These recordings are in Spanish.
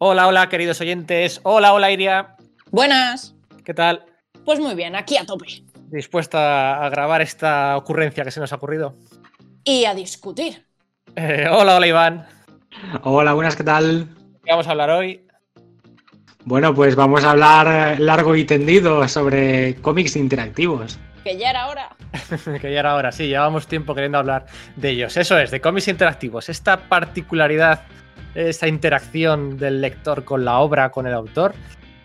Hola, hola, queridos oyentes. Hola, hola, Iria. Buenas. ¿Qué tal? Pues muy bien, aquí a tope. ¿Dispuesta a grabar esta ocurrencia que se nos ha ocurrido? Y a discutir. Eh, hola, hola, Iván. Hola, buenas, ¿qué tal? ¿Qué vamos a hablar hoy? Bueno, pues vamos a hablar largo y tendido sobre cómics interactivos. Que ya era hora. que ya era hora, sí, llevamos tiempo queriendo hablar de ellos. Eso es, de cómics interactivos. Esta particularidad, esta interacción del lector con la obra, con el autor,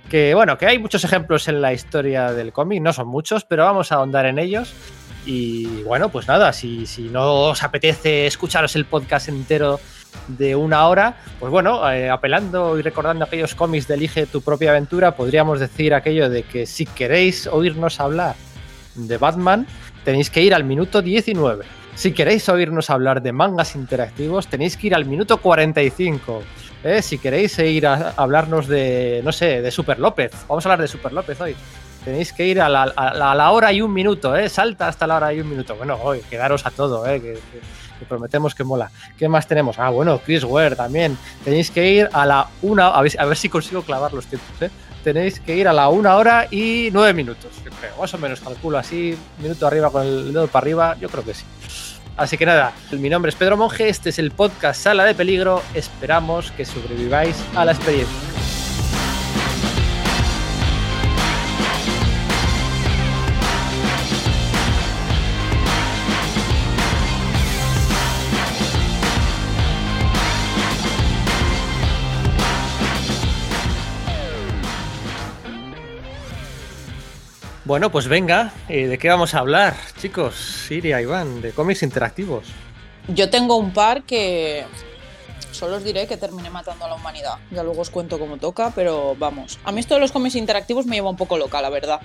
que bueno, que hay muchos ejemplos en la historia del cómic, no son muchos, pero vamos a ahondar en ellos. Y bueno, pues nada, si, si no os apetece escucharos el podcast entero de una hora, pues bueno, eh, apelando y recordando aquellos cómics de Elige tu propia aventura, podríamos decir aquello de que si queréis oírnos hablar de Batman, tenéis que ir al minuto 19. Si queréis oírnos hablar de mangas interactivos, tenéis que ir al minuto 45. ¿eh? Si queréis ir a hablarnos de, no sé, de Super López, vamos a hablar de Super López hoy. Tenéis que ir a la, a hora y un minuto, ¿eh? Salta hasta la hora y un minuto. Bueno, hoy, quedaros a todo, ¿eh? Que prometemos que mola. ¿Qué más tenemos? Ah, bueno, Chris Ware también. Tenéis que ir a la una, a ver, a ver si consigo clavar los tiempos, ¿eh? Tenéis que ir a la una hora y nueve minutos, yo creo. Más o menos calculo así, minuto arriba con el dedo para arriba, yo creo que sí. Así que nada, mi nombre es Pedro Monge, este es el podcast Sala de Peligro, esperamos que sobreviváis a la experiencia. Bueno, pues venga, eh, ¿de qué vamos a hablar, chicos? Siria, Iván, de cómics interactivos. Yo tengo un par que solo os diré que terminé matando a la humanidad. Ya luego os cuento cómo toca, pero vamos. A mí esto de los cómics interactivos me lleva un poco loca, la verdad.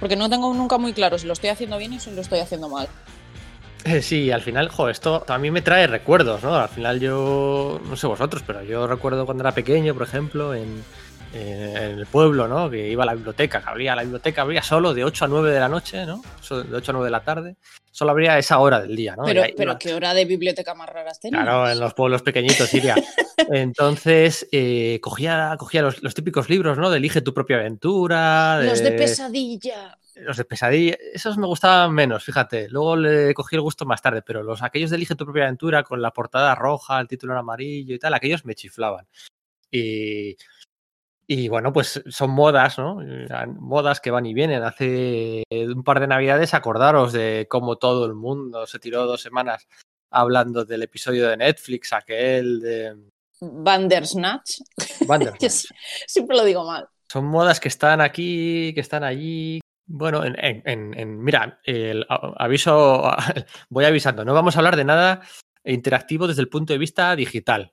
Porque no tengo nunca muy claro si lo estoy haciendo bien y si lo estoy haciendo mal. Eh, sí, al final, jo, esto también me trae recuerdos, ¿no? Al final yo, no sé vosotros, pero yo recuerdo cuando era pequeño, por ejemplo, en, en el pueblo, ¿no? Que iba a la biblioteca, que abría la biblioteca, abría solo de 8 a 9 de la noche, ¿no? De 8 a 9 de la tarde. Solo abría esa hora del día, ¿no? Pero, pero ¿qué hora de biblioteca más raras tenías? Claro, en los pueblos pequeñitos, Siria. Entonces, eh, cogía, cogía los, los, típicos libros, ¿no? De Elige tu propia aventura. De... Los de pesadilla. Los de pesadilla, esos me gustaban menos, fíjate. Luego le cogí el gusto más tarde, pero los aquellos de Elige tu propia aventura con la portada roja, el título en amarillo y tal, aquellos me chiflaban. Y y bueno, pues son modas, ¿no? Modas que van y vienen. Hace un par de navidades acordaros de cómo todo el mundo se tiró dos semanas hablando del episodio de Netflix, aquel de... Bandersnatch. Bandersnatch. Siempre lo digo mal. Son modas que están aquí, que están allí. Bueno, en, en, en mira, el aviso, voy avisando, no vamos a hablar de nada interactivo desde el punto de vista digital.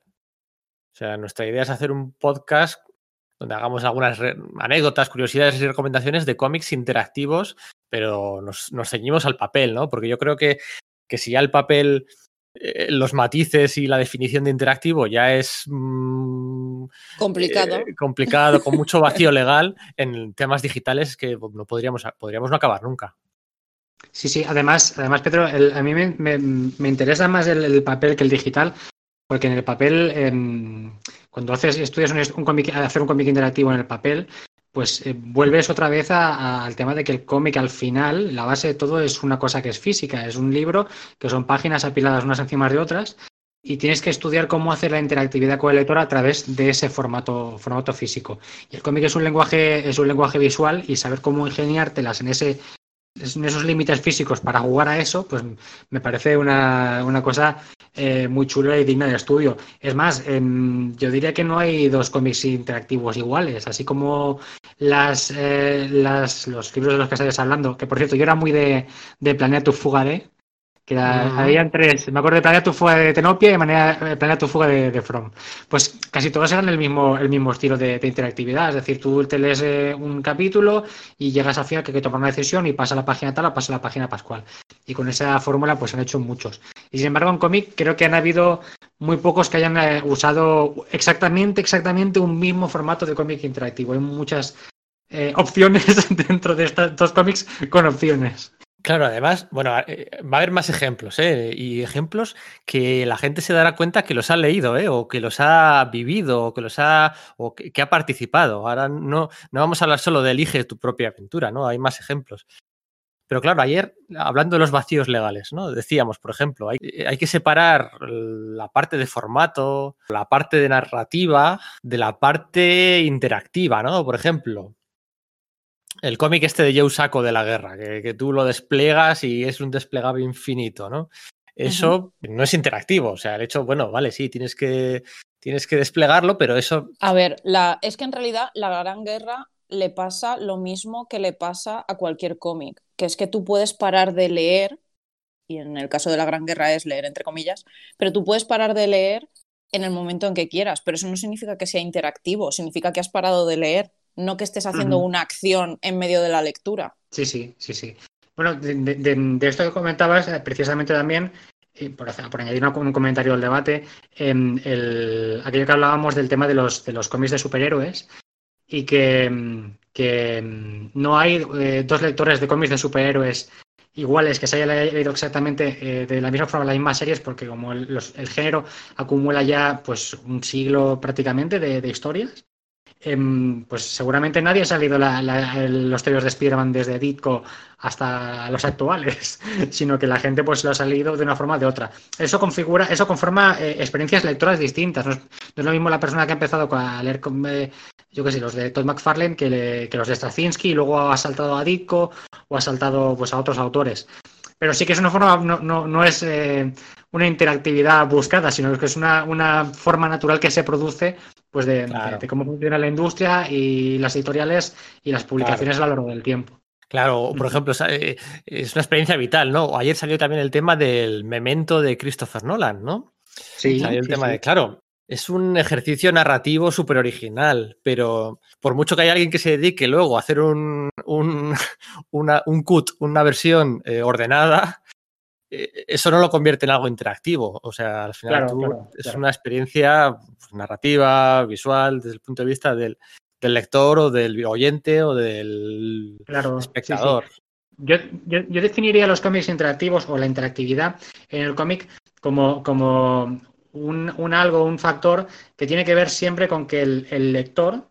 O sea, nuestra idea es hacer un podcast donde hagamos algunas anécdotas, curiosidades y recomendaciones de cómics interactivos, pero nos, nos, ceñimos al papel, ¿no? Porque yo creo que, que si ya el papel, eh, los matices y la definición de interactivo ya es mmm, complicado, eh, complicado con mucho vacío legal, en temas digitales que no podríamos, podríamos no acabar nunca. Sí, sí, además, además Pedro, el, a mí me, me, me, interesa más el, el, papel que el digital, porque en el papel, eh, cuando haces, estudias un, un hacer un cómic interactivo en el papel, pues eh, vuelves otra vez a, al tema de que el cómic al final, la base de todo es una cosa que es física, es un libro que son páginas apiladas unas encima de otras y tienes que estudiar cómo hacer la interactividad con el lector a través de ese formato, formato físico. Y el cómic es un lenguaje, es un lenguaje visual y saber cómo ingeniártelas en ese en esos límites físicos para jugar a eso, pues me parece una, una cosa eh, muy chula y digna de estudio. Es más, eh, yo diría que no hay dos cómics interactivos iguales, así como las, eh, las, los libros de los que estáis hablando, que por cierto yo era muy de, de Planea tu fuga que era, uh -huh. habían tres, me acuerdo de Planea tu fuga de Tenopia y manera, Planea tu fuga de, de, From. Pues casi todos eran el mismo, el mismo estilo de, de interactividad, es decir, tú te lees eh, un capítulo y llegas al final que hay que tomar una decisión y pasa a la página tal o pasa a la página pascual. Y con esa fórmula pues han hecho muchos. Y sin embargo en cómic creo que han habido muy pocos que hayan eh, usado exactamente, exactamente un mismo formato de cómic interactivo. Hay muchas eh, opciones dentro de estos cómics con opciones. Claro, además, bueno, eh, va a haber más ejemplos, ¿eh? Y ejemplos que la gente se dará cuenta que los ha leído, ¿eh? O que los ha vivido, o que los ha, o que, ha participado. Ahora no, no vamos a hablar solo de elige tu propia aventura, ¿no? Hay más ejemplos. Pero claro, ayer, hablando de los vacíos legales, ¿no? Decíamos, por ejemplo, hay, hay, que separar la parte de formato, la parte de narrativa, de la parte interactiva, ¿no? Por ejemplo, el cómic este de Joe Saco de la guerra, que, tú lo despliegas y es un desplegable infinito, ¿no? Eso no es interactivo. O sea, el hecho, bueno, vale, sí, tienes que, tienes que desplegarlo, pero eso. A ver, la, es que en realidad la Gran Guerra le pasa lo mismo que le pasa a cualquier cómic, que es que tú puedes parar de leer, y en el caso de la Gran Guerra es leer entre comillas, pero tú puedes parar de leer en el momento en que quieras, pero eso no significa que sea interactivo, significa que has parado de leer no que estés haciendo una acción en medio de la lectura. Sí, sí, sí, sí. Bueno, de, esto que comentabas, eh, precisamente también, por, por, añadir un comentario al debate, em, el, aquello que hablábamos del tema de los, de los cómics de superhéroes y que, em, que em, no hay eh, dos lectores de cómics de superhéroes iguales que se haya leído exactamente eh, de la misma forma las mismas series porque como el, género acumula ya pues un siglo prácticamente de historias Em, pues seguramente nadie ha salido los teos de Spider-Man desde Ditko hasta los actuales, sino que la gente pues lo ha salido de una forma o de otra. Eso configura, eso conforma eh, experiencias lectoras distintas. No es, lo mismo la persona que ha empezado a leer, eh, yo qué sé, los de Todd McFarlane que, los de Straczynski y luego ha saltado a Ditko o ha saltado pues a otros autores. Pero sí que es una forma, no, es eh, una interactividad buscada, sino que es una, una forma natural que se produce pues de, cómo funciona la industria y las editoriales y las publicaciones a lo largo del tiempo. Claro, por ejemplo, eh, es una experiencia vital, ¿no? Ayer salió también el tema del memento de Christopher Nolan, ¿no? Sí. Salió el tema de, claro, es un ejercicio narrativo súper original, pero por mucho que haya alguien que se dedique luego a hacer un, un, una, un cut, una versión eh, ordenada, eso no lo convierte en algo interactivo. O sea, al final es una experiencia pues, narrativa, visual, desde el punto de vista del, lector o del oyente o del espectador. Yo, definiría los cómics interactivos o la interactividad en el cómic como, como un, algo, un factor que tiene que ver siempre con que el lector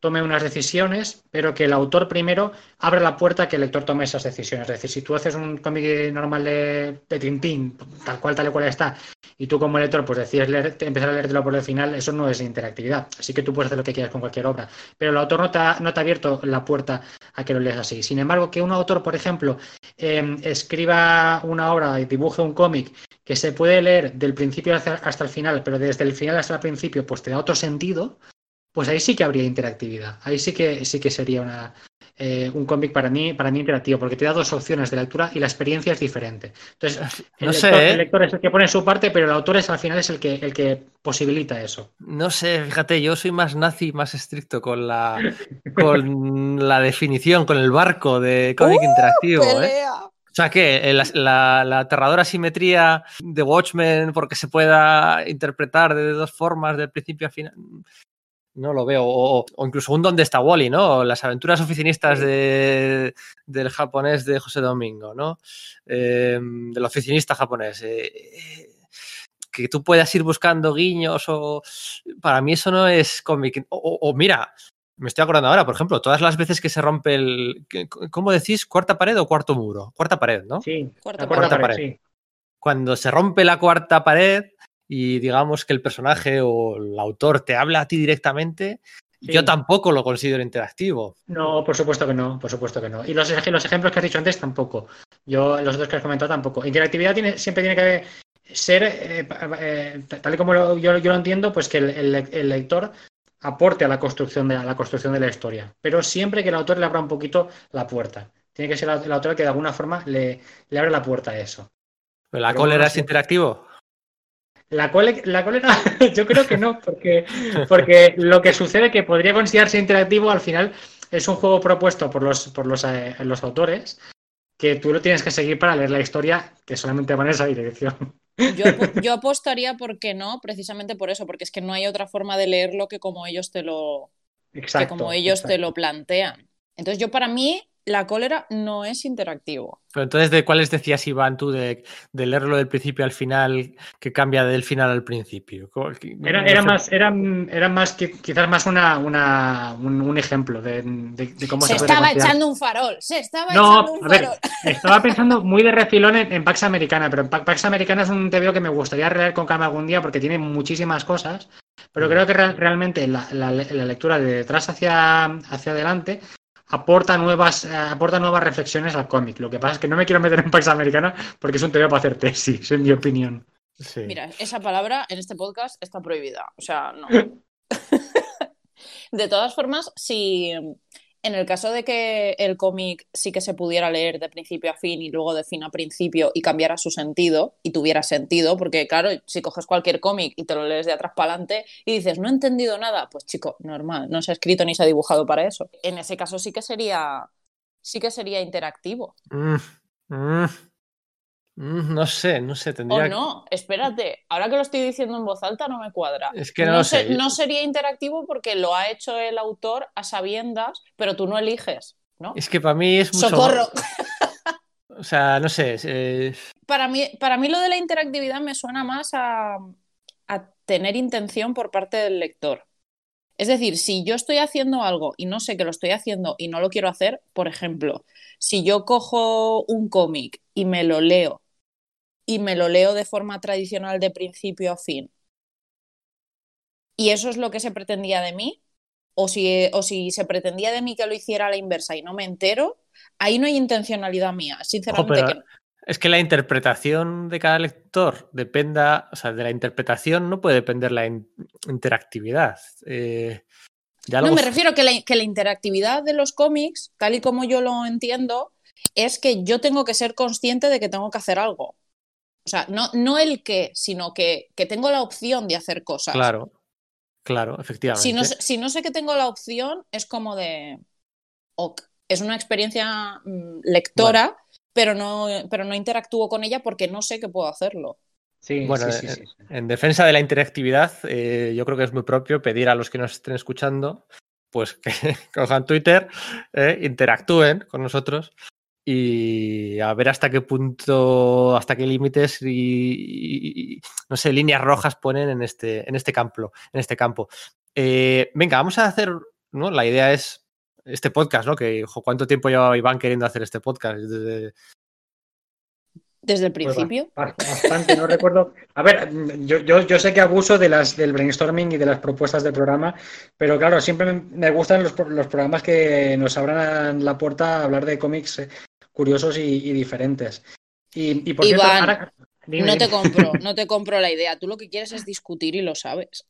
tome unas decisiones, pero que el autor primero abre la puerta a que el lector tome esas decisiones. Es decir, si tú haces un cómic normal de, de Tintín, tal cual, tal y cual está, y tú como lector pues decides leer, empezar a leértelo por el final, eso no es interactividad. Así que tú puedes hacer lo que quieras con cualquier obra. Pero el autor no te ha, no te ha abierto la puerta a que lo leas así. Sin embargo, que un autor, por ejemplo, em, escriba una obra y dibuje un cómic que se puede leer del principio hasta el final, pero desde el final hasta el principio, pues te da otro sentido, pues ahí sí que habría interactividad. Ahí sí que sí que sería una, eh, un cómic para mí, para mí interactivo, porque te da dos opciones de lectura y la experiencia es diferente. Entonces, el, ¿eh? lector, es el que pone su parte, pero el autor es al final es el que, el que posibilita eso. No sé, fíjate, yo soy más nazi, más estricto con la, con la definición, con el barco de cómic ¡Uh, interactivo. ¿eh? O sea, que la, la, aterradora simetría de Watchmen, porque se pueda interpretar de dos formas, del principio a final no lo veo. O, incluso un Donde está Wally, ¿no? Las aventuras oficinistas de, del japonés de José Domingo, ¿no? Em, del oficinista japonés. Eh, que tú puedas ir buscando guiños o... Para mí eso no es cómic. O, mira, me estoy acordando ahora, por ejemplo, todas las veces que se rompe el... ¿Cómo decís? ¿Cuarta pared o cuarto muro? Cuarta pared, ¿no? Sí, cuarta, pared. Cuando se rompe la cuarta pared y digamos que el personaje o el autor te habla a ti directamente, yo tampoco lo considero interactivo. No, por supuesto que no, por supuesto que no. Y los, los ejemplos que has dicho antes tampoco. Yo, los otros que has comentado tampoco. Interactividad tiene, siempre tiene que ser, eh, eh, tal y como yo, lo entiendo, pues que el, lector aporte a la construcción de la construcción de la historia. Pero siempre que el autor le abra un poquito la puerta. Tiene que ser el autor que de alguna forma le, le abre la puerta a eso. ¿La cólera es interactivo? La, la cólera, yo creo que no, porque, porque lo que sucede que podría considerarse interactivo al final es un juego propuesto por los, por los, eh, los autores que tú lo tienes que seguir para leer la historia que solamente va en esa dirección. Yo, apostaría por que no, precisamente por eso, porque es que no hay otra forma de leerlo que como ellos te lo, como ellos te lo plantean. Entonces yo para mí la cólera no es interactivo. Pero entonces, ¿de cuáles decías, Iván, tú, de, de leerlo del principio al final, que cambia del final al principio? Era, era más, era, era, más que quizás más una, una un, un, ejemplo de, de, de cómo se, se estaba echando un farol, se estaba no, echando un a ver, farol. Estaba pensando muy de refilón en, en, Pax Americana, pero en Pax Americana es un TVO que me gustaría leer con calma algún día porque tiene muchísimas cosas. Pero creo que re realmente la, la, la, lectura de detrás hacia, hacia adelante aporta nuevas, eh, aporta nuevas reflexiones al cómic. Lo que pasa es que no me quiero meter en Pax Americana porque es un tema para hacer tesis, en mi opinión. Sí. Mira, esa palabra en este podcast está prohibida. O sea, no. de todas formas, si en el caso de que el cómic sí que se pudiera leer de principio a fin y luego de fin a principio y cambiara su sentido y tuviera sentido, porque claro, si coges cualquier cómic y te lo lees de atrás para adelante y dices, no he entendido nada, pues chico, normal, no se ha escrito ni se ha dibujado para eso. En ese caso sí que sería, sí que sería interactivo. Mm, mm, no sé, no sé, tendría... O no, espérate, ahora que lo estoy diciendo en voz alta no me cuadra. Es que no, no, sé. no sería interactivo porque lo ha hecho el autor a sabiendas, pero tú no eliges, ¿no? Es que para mí es mucho... ¡Socorro! O sea, no sé. Eh... Para, mí, para mí lo de la interactividad me suena más a, a tener intención por parte del lector. Es decir, si yo estoy haciendo algo y no sé que lo estoy haciendo y no lo quiero hacer, por ejemplo, si yo cojo un cómic y me lo leo y me lo leo de forma tradicional de principio a fin, y eso es lo que se pretendía de mí, o si, o si se pretendía de mí que lo hiciera a la inversa y no me entero, ahí no hay intencionalidad mía, sinceramente. Que... Es que la interpretación de cada lector dependa, o sea, de la interpretación no puede depender la in interactividad. Eh, ya no, me refiero que la, que la interactividad de los cómics, tal y como yo lo entiendo, es que yo tengo que ser consciente de que tengo que hacer algo. O sea, no, no el qué, sino que, que, tengo la opción de hacer cosas. Claro, claro, efectivamente. Si no, si no sé que tengo la opción, es como de. Ok, es una experiencia mmm, lectora. Bueno pero no, pero no interactúo con ella porque no sé que puedo hacerlo. Sí, bueno, sí, sí, en, en, defensa de la interactividad, eh, yo creo que es muy propio pedir a los que nos estén escuchando, pues que cojan Twitter, eh, interactúen con nosotros y a ver hasta qué punto, hasta qué límites y, y, no sé, líneas rojas ponen en este, en este campo. En este campo. Eh, venga, vamos a hacer, ¿no? La idea es este podcast, ¿no? Que, ¿cuánto tiempo llevaba Iván queriendo hacer este podcast? Desde, ¿Desde el principio? Pues bastante, no recuerdo. A ver, yo, yo, yo, sé que abuso de las, del brainstorming y de las propuestas del programa, pero claro, siempre me gustan los, los programas que nos abran la puerta a hablar de cómics curiosos y, y diferentes. Y, y por Iván, cierto, ahora, Dime, no te compro, no te compro la idea. Tú lo que quieres es discutir y lo sabes.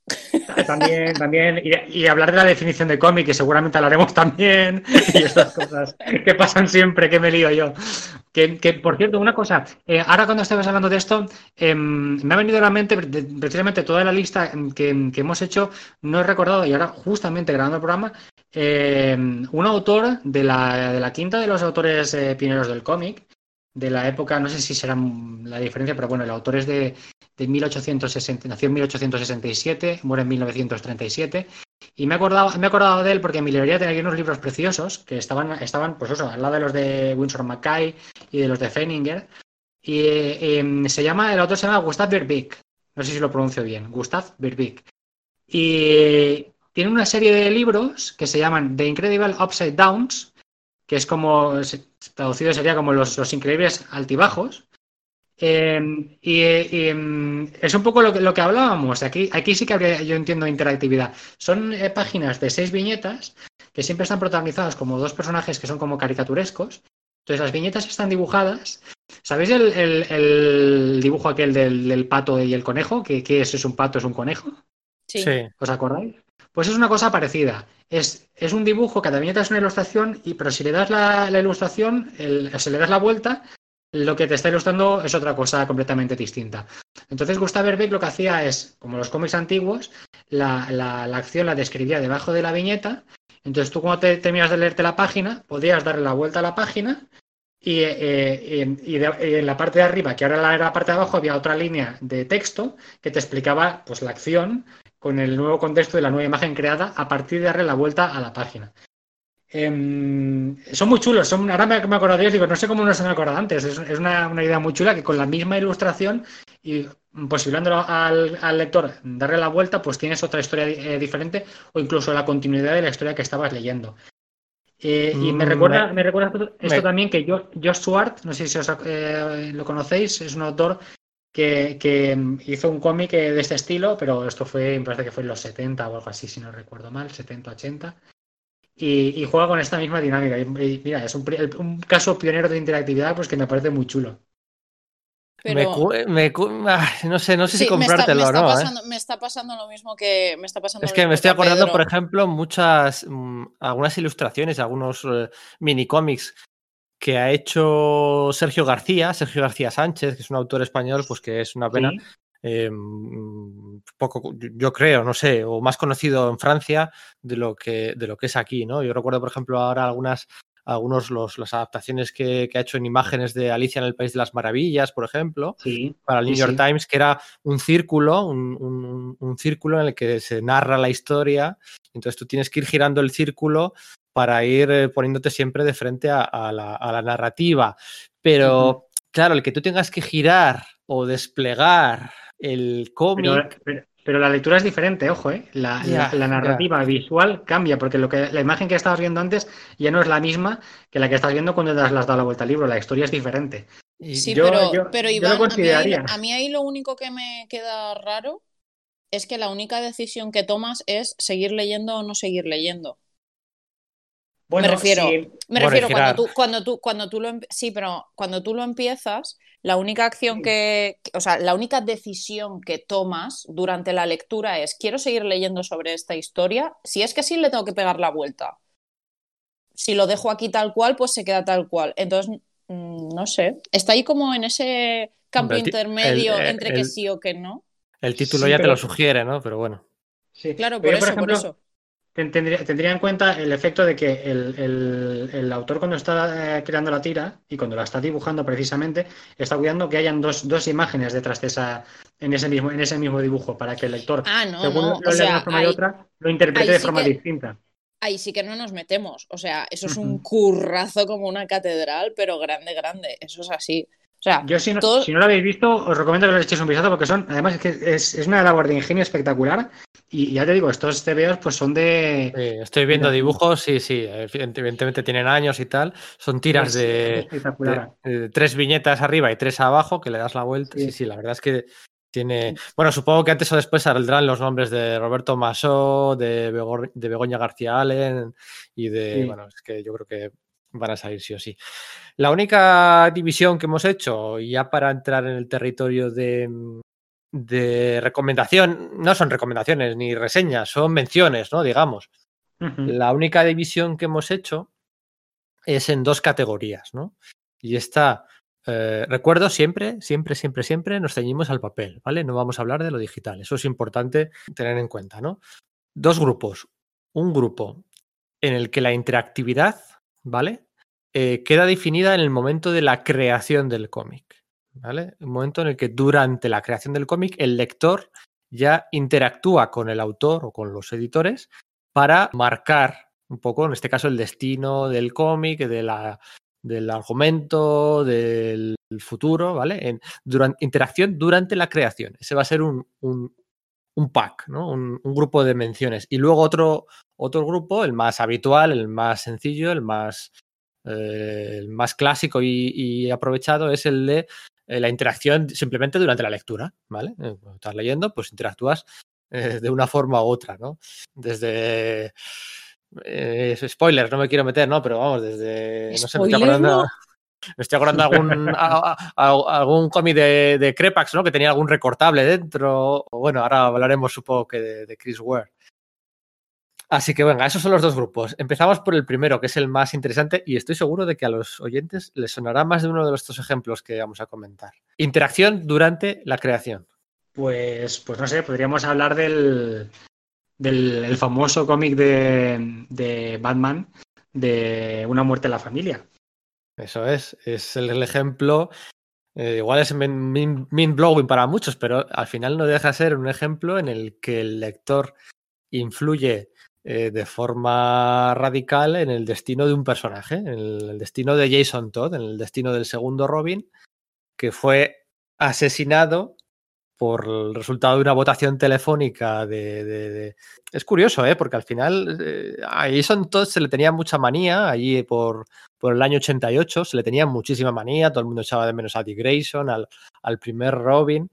También, también, y, y hablar de la definición de cómic, que seguramente hablaremos también, y estas cosas que pasan siempre, que me lío yo. Que, que por cierto, una cosa, eh, ahora cuando estabas hablando de esto, eh, me ha venido a la mente precisamente toda la lista que, que, hemos hecho, no he recordado, y ahora justamente grabando el programa, eh, un autor de la, de la quinta de los autores eh, pioneros del cómic, de la época, no sé si será la diferencia, pero bueno, el autor es de, de 1860, nació en 1867, muere en 1937. Y me he, acordado, me he acordado de él porque en mi librería tenía unos libros preciosos que estaban, estaban pues eso, al lado de los de Winsor Mackay y de los de Feininger. Y eh, se llama, el autor se llama Gustav Birbig. No sé si lo pronuncio bien. Gustav Birbig. Y tiene una serie de libros que se llaman The Incredible Upside Downs, que es como, traducido sería como los, los increíbles altibajos. Eh, y, y, es un poco lo que, lo que hablábamos. Aquí, aquí sí que habría, yo entiendo interactividad. Son eh, páginas de seis viñetas que siempre están protagonizadas como dos personajes que son como caricaturescos. Entonces las viñetas están dibujadas. ¿Sabéis el, el, el dibujo aquel del, del, pato y el conejo? ¿Qué, qué es? ¿Es un pato? ¿Es un conejo? Sí. ¿Os acordáis? Pues es una cosa parecida. Es, un dibujo, cada viñeta es una ilustración, y, pero si le das la, ilustración, el, si le das la vuelta, lo que te está ilustrando es otra cosa completamente distinta. Entonces, Gustav Verbeek lo que hacía es, como los cómics antiguos, la, acción la describía debajo de la viñeta. Entonces, tú cuando te terminas de leerte la página, podías darle la vuelta a la página y, eh, y, en la parte de arriba, que ahora era la parte de abajo, había otra línea de texto que te explicaba pues, la acción con el nuevo contexto de la nueva imagen creada a partir de darle la vuelta a la página. em, son muy chulos. Son, ahora me, me acuerdo de ellos, digo, no sé cómo no se me acordado antes. Es, es una, una idea muy chula que con la misma ilustración y posibilitándolo al, al lector darle la vuelta, pues tienes otra historia eh, diferente o incluso la continuidad de la historia que estabas leyendo. Eh, y me Mm, recuerda, me- me recuerda esto me- también que Jo- Josh Swart, no sé si os, eh, lo conocéis, es un autor que, que hizo un cómic eh, de este estilo, pero esto fue, me parece que fue en los 70 o algo así, si no recuerdo mal, 70, 80. Y, y juega con esta misma dinámica. Y, y mira, es un, caso pionero de interactividad pues que me parece muy chulo. Me Pero cu- me cu- ah, no sé, no sé si sí, comprártelo o no. ¿eh? pasando, me está pasando lo mismo que me está pasando Es que me estoy acordando, Pedro. por ejemplo, muchas, mm, algunas ilustraciones, algunos eh, mini cómics que ha hecho Sergio García, Sergio García Sánchez, que es un autor español, pues que es una pena, Sí. eh, mm, poco, yo- yo creo, no sé, o más conocido en Francia de lo que, de lo que es aquí, ¿no? Yo recuerdo, por ejemplo, ahora algunas, algunos los, las adaptaciones que, que ha hecho en imágenes de Alicia en el País de las Maravillas, por ejemplo, Sí, para el sí, New York sí. Times, que era un círculo, un, un- un círculo en el que se narra la historia. Entonces tú tienes que ir girando el círculo para ir eh, poniéndote siempre de frente a, a la, a la narrativa. Pero, claro, el que tú tengas que girar o desplegar el cómic. pero- pero la lectura es diferente, ojo, ¿eh? La, narrativa visual cambia, porque lo que, la imagen que estabas viendo antes ya no es la misma que la que estás viendo cuando le has dado la vuelta al libro. La historia es diferente. y- Sí, Yo- pero, yo- pero yo Iván, a, mí ahí, consideraría. a mí ahí lo único que me queda raro es que la única decisión que tomas es seguir leyendo o no seguir leyendo. Bueno, me refiero, sí, me refiero cuando tú, cuando tú, cuando tú lo empe- sí, pero cuando tú lo empiezas, la única acción que, o sea, la única decisión que tomas durante la lectura es quiero seguir leyendo sobre esta historia. Si es que sí, le tengo que pegar la vuelta. Si lo dejo aquí tal cual, pues se queda tal cual. Entonces, mm, no sé. Está ahí como en ese campo el intermedio el- eh, entre que el- sí o que no. el título Sí, ya te lo sugiere, ¿no? Pero bueno. sí. Claro, por yo, eso, por eso. Ten- Tendría, tendría en cuenta el efecto de que el, el- el autor cuando está eh, creando la tira y cuando la está dibujando precisamente, está cuidando que hayan dos, dos imágenes detrás de esa, en ese mismo, en ese mismo dibujo, para que el lector, Ah, no, según no. lo lea de una forma y otra, lo interprete de sí forma que- distinta. ahí sí que no nos metemos. O sea, eso es un currazo como una catedral, pero grande, grande. Eso es así. O sea, Yo, si no, todo- si no lo habéis visto, os recomiendo que lo echéis un vistazo porque son, además, es que es, es una labor de ingenio espectacular. Y ya te digo, estos TVOs pues son de. Sí, estoy viendo dibujos, sí, sí, evidentemente tienen años y tal. Son tiras de, espectacular. de- de tres viñetas arriba y tres abajo, que le das la vuelta. Sí, Sí. sí, la verdad es que tiene. Bueno, supongo que antes o después saldrán los nombres de Roberto Masó, de, de Begoña García Allen y de. Sí. Bueno, es que yo creo que van a salir sí o sí. La única división que hemos hecho, ya para entrar en el territorio de, de recomendación, no son recomendaciones ni reseñas, son menciones, ¿no? Digamos. La única división que hemos hecho es en dos categorías, ¿no? Y está, eh, recuerdo siempre, siempre, siempre, siempre nos ceñimos al papel, ¿vale? No vamos a hablar de lo digital. Eso es importante tener en cuenta, ¿no? Dos grupos. Un grupo en el que la interactividad, ¿vale? Eh, queda definida en el momento de la creación del cómic, ¿vale? Un momento en el que durante la creación del cómic el lector ya interactúa con el autor o con los editores para marcar un poco, en este caso, el destino del cómic, de la, del argumento, del futuro, ¿vale? En duran- interacción durante la creación. Ese va a ser un- un pack, ¿no? Un, un grupo de menciones. Y luego otro, otro grupo, el más habitual, el más sencillo, el más, eh, el más clásico y, y aprovechado, es el de eh, la interacción simplemente durante la lectura, ¿vale? Eh, Cuando estás leyendo, pues interactúas eh, de una forma u otra, ¿no? Desde... spoilers, no me quiero meter, ¿no? Pero vamos, desde... No sé, me estoy ¿Spoiler, acordando... no? Me estoy acordando de algún, algún cómic de, Crepax, ¿no? Que tenía algún recortable dentro. Bueno, ahora hablaremos, supongo que de, Chris Ware. Así que venga, esos son los dos grupos. Empezamos por el primero, que es el más interesante, y estoy seguro de que a los oyentes les sonará más de uno de estos ejemplos que vamos a comentar. Interacción durante la creación. Pues, pues no sé, podríamos hablar del, del el famoso cómic de, de Batman de Una muerte en la familia. Eso es, es el, ejemplo. eh, igual es mind blowing para muchos, pero al final no deja de ser un ejemplo en el que el lector influye eh, de forma radical en el destino de un personaje, en el destino de Jason Todd, en el destino del segundo Robin, que fue asesinado por el resultado de una votación telefónica de... Es curioso, ¿eh? porque al final eh, a Jason Todd se le tenía mucha manía allí por, por el año 88, se le tenía muchísima manía, todo el mundo echaba de menos a Dick Grayson, al, al primer Robin,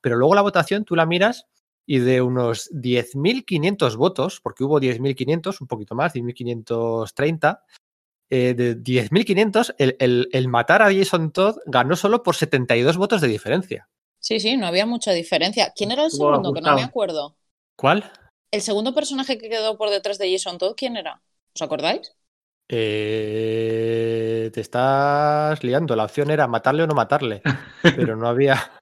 pero luego la votación tú la miras y de unos 10.500 votos, porque hubo 10.500, un poquito más, 10.530, eh, de 10.500, el, el, el matar a Jason Todd ganó solo por 72 votos de diferencia. Sí, sí, no había mucha diferencia. ¿Quién era el Estuvo segundo? Que no me acuerdo. ¿Cuál? El segundo personaje que quedó por detrás de Jason Todd, ¿quién era? ¿Os acordáis? Eh, te estás liando. La opción era matarle o no matarle, pero no había.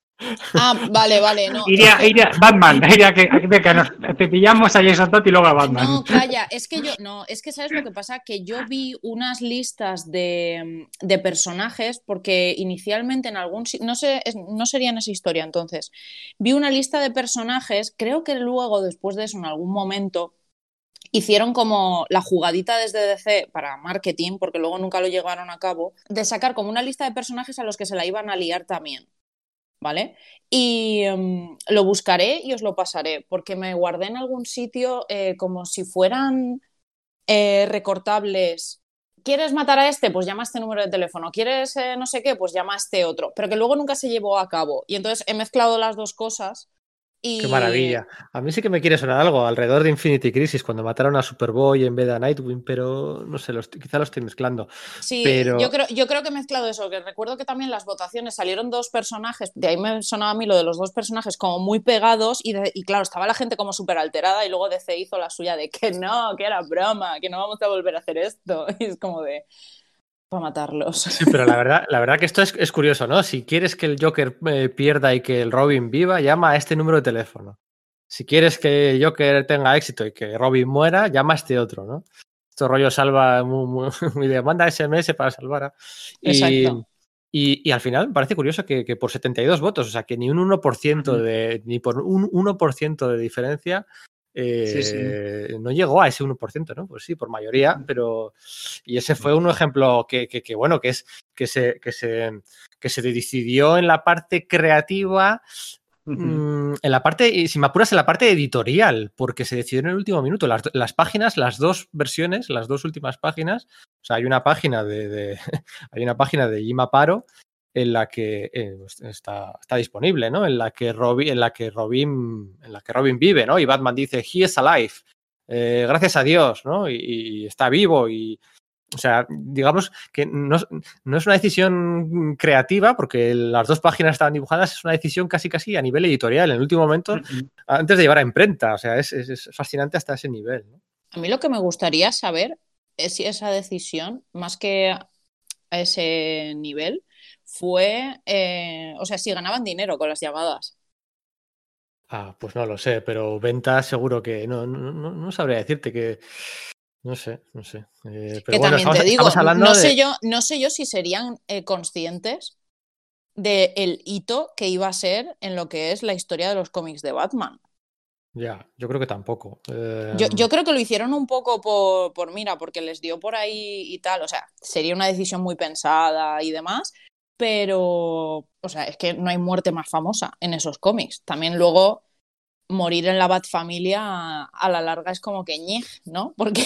Ah, vale, vale, no. Iría, iría Batman, iría que, que- que nos te pillamos a Jason Todd y luego a Batman. No, calla, es que yo, no, es que sabes lo que pasa, que yo vi unas listas de, de personajes, porque inicialmente en algún no sé, no sería en esa historia entonces, vi una lista de personajes, creo que luego después de eso en algún momento hicieron como la jugadita desde DC para marketing, porque luego nunca lo llevaron a cabo, de sacar como una lista de personajes a los que se la iban a liar también. ¿Vale? Y em, lo buscaré y os lo pasaré, porque me guardé en algún sitio eh, como si fueran eh, recortables. ¿Quieres matar a este? Pues llama este número de teléfono. ¿Quieres eh, no sé qué? Pues llama a este otro. Pero que luego nunca se llevó a cabo. Y entonces he mezclado las dos cosas. Y... Qué maravilla. A mí sí que me quiere sonar algo alrededor de Infinity Crisis, cuando mataron a Superboy en vez de a Nightwing, pero no sé, quizá lo estoy mezclando. Sí, Pero- yo, creo, yo creo que he mezclado eso, que recuerdo que también las votaciones salieron dos personajes, de ahí me sonaba a mí lo de los dos personajes como muy pegados y, de- y claro, estaba la gente como súper alterada y luego DC hizo la suya de que no, que era broma, que no vamos a volver a hacer esto. Y es como de, para matarlos. Sí, pero la verdad, la verdad que esto es, es curioso, ¿no? Si quieres que el Joker eh, pierda y que el Robin viva, llama a este número de teléfono. Si quieres que el Joker tenga éxito y que Robin muera, llama a este otro, ¿no? Esto rollo salva muy, muy, muy de manda SMS para salvar a. Y, Exacto. y, y al final me parece curioso que, que por 72 votos, o sea, que ni un 1% de, ni por un 1% de diferencia eh, Sí, sí. no llegó a ese 1%, ¿no? Pues sí, por mayoría, pero. Y ese fue un ejemplo que, que- que, bueno, que es que se, que se, que se decidió en la parte creativa. Mm, en la parte, si me apuras, en la parte editorial, porque se decidió en el último minuto. Las, las páginas, las dos versiones, las dos últimas páginas, o sea, hay una página de, de- hay una página de Jim Aparo en la que eh, está, está disponible, ¿no? En la que Robin, en la que Robin, en la que Robin vive, ¿no? Y Batman dice, he is alive. eh, gracias a Dios, ¿no? Y, y está vivo y, o sea, digamos que no, es- no es una decisión creativa, porque las dos páginas estaban dibujadas, es una decisión casi casi a nivel editorial, en el último momento, antes de llevar a imprenta. O sea, es, es- es fascinante hasta ese nivel. ¿no? A mí lo que me gustaría saber es si esa decisión, más que a ese nivel, fue, eh, o sea, si ganaban dinero con las llamadas. Ah, pues no lo sé, pero ventas seguro que no, no, no, no sabría decirte que. No sé, no sé. Eh, pero que bueno, también estamos, te digo, hablando no, de- sé yo, no sé yo si serían eh, conscientes del hito que iba a ser en lo que es la historia de los cómics de Batman. Ya, yo creo que tampoco. Eh, Yo, yo creo que lo hicieron un poco por, por, mira, porque les dio por ahí y tal. O sea, sería una decisión muy pensada y demás. Pero, o sea, es que no hay muerte más famosa en esos cómics. También luego morir en la Bat familia a la larga es como que ñej, ¿no? Porque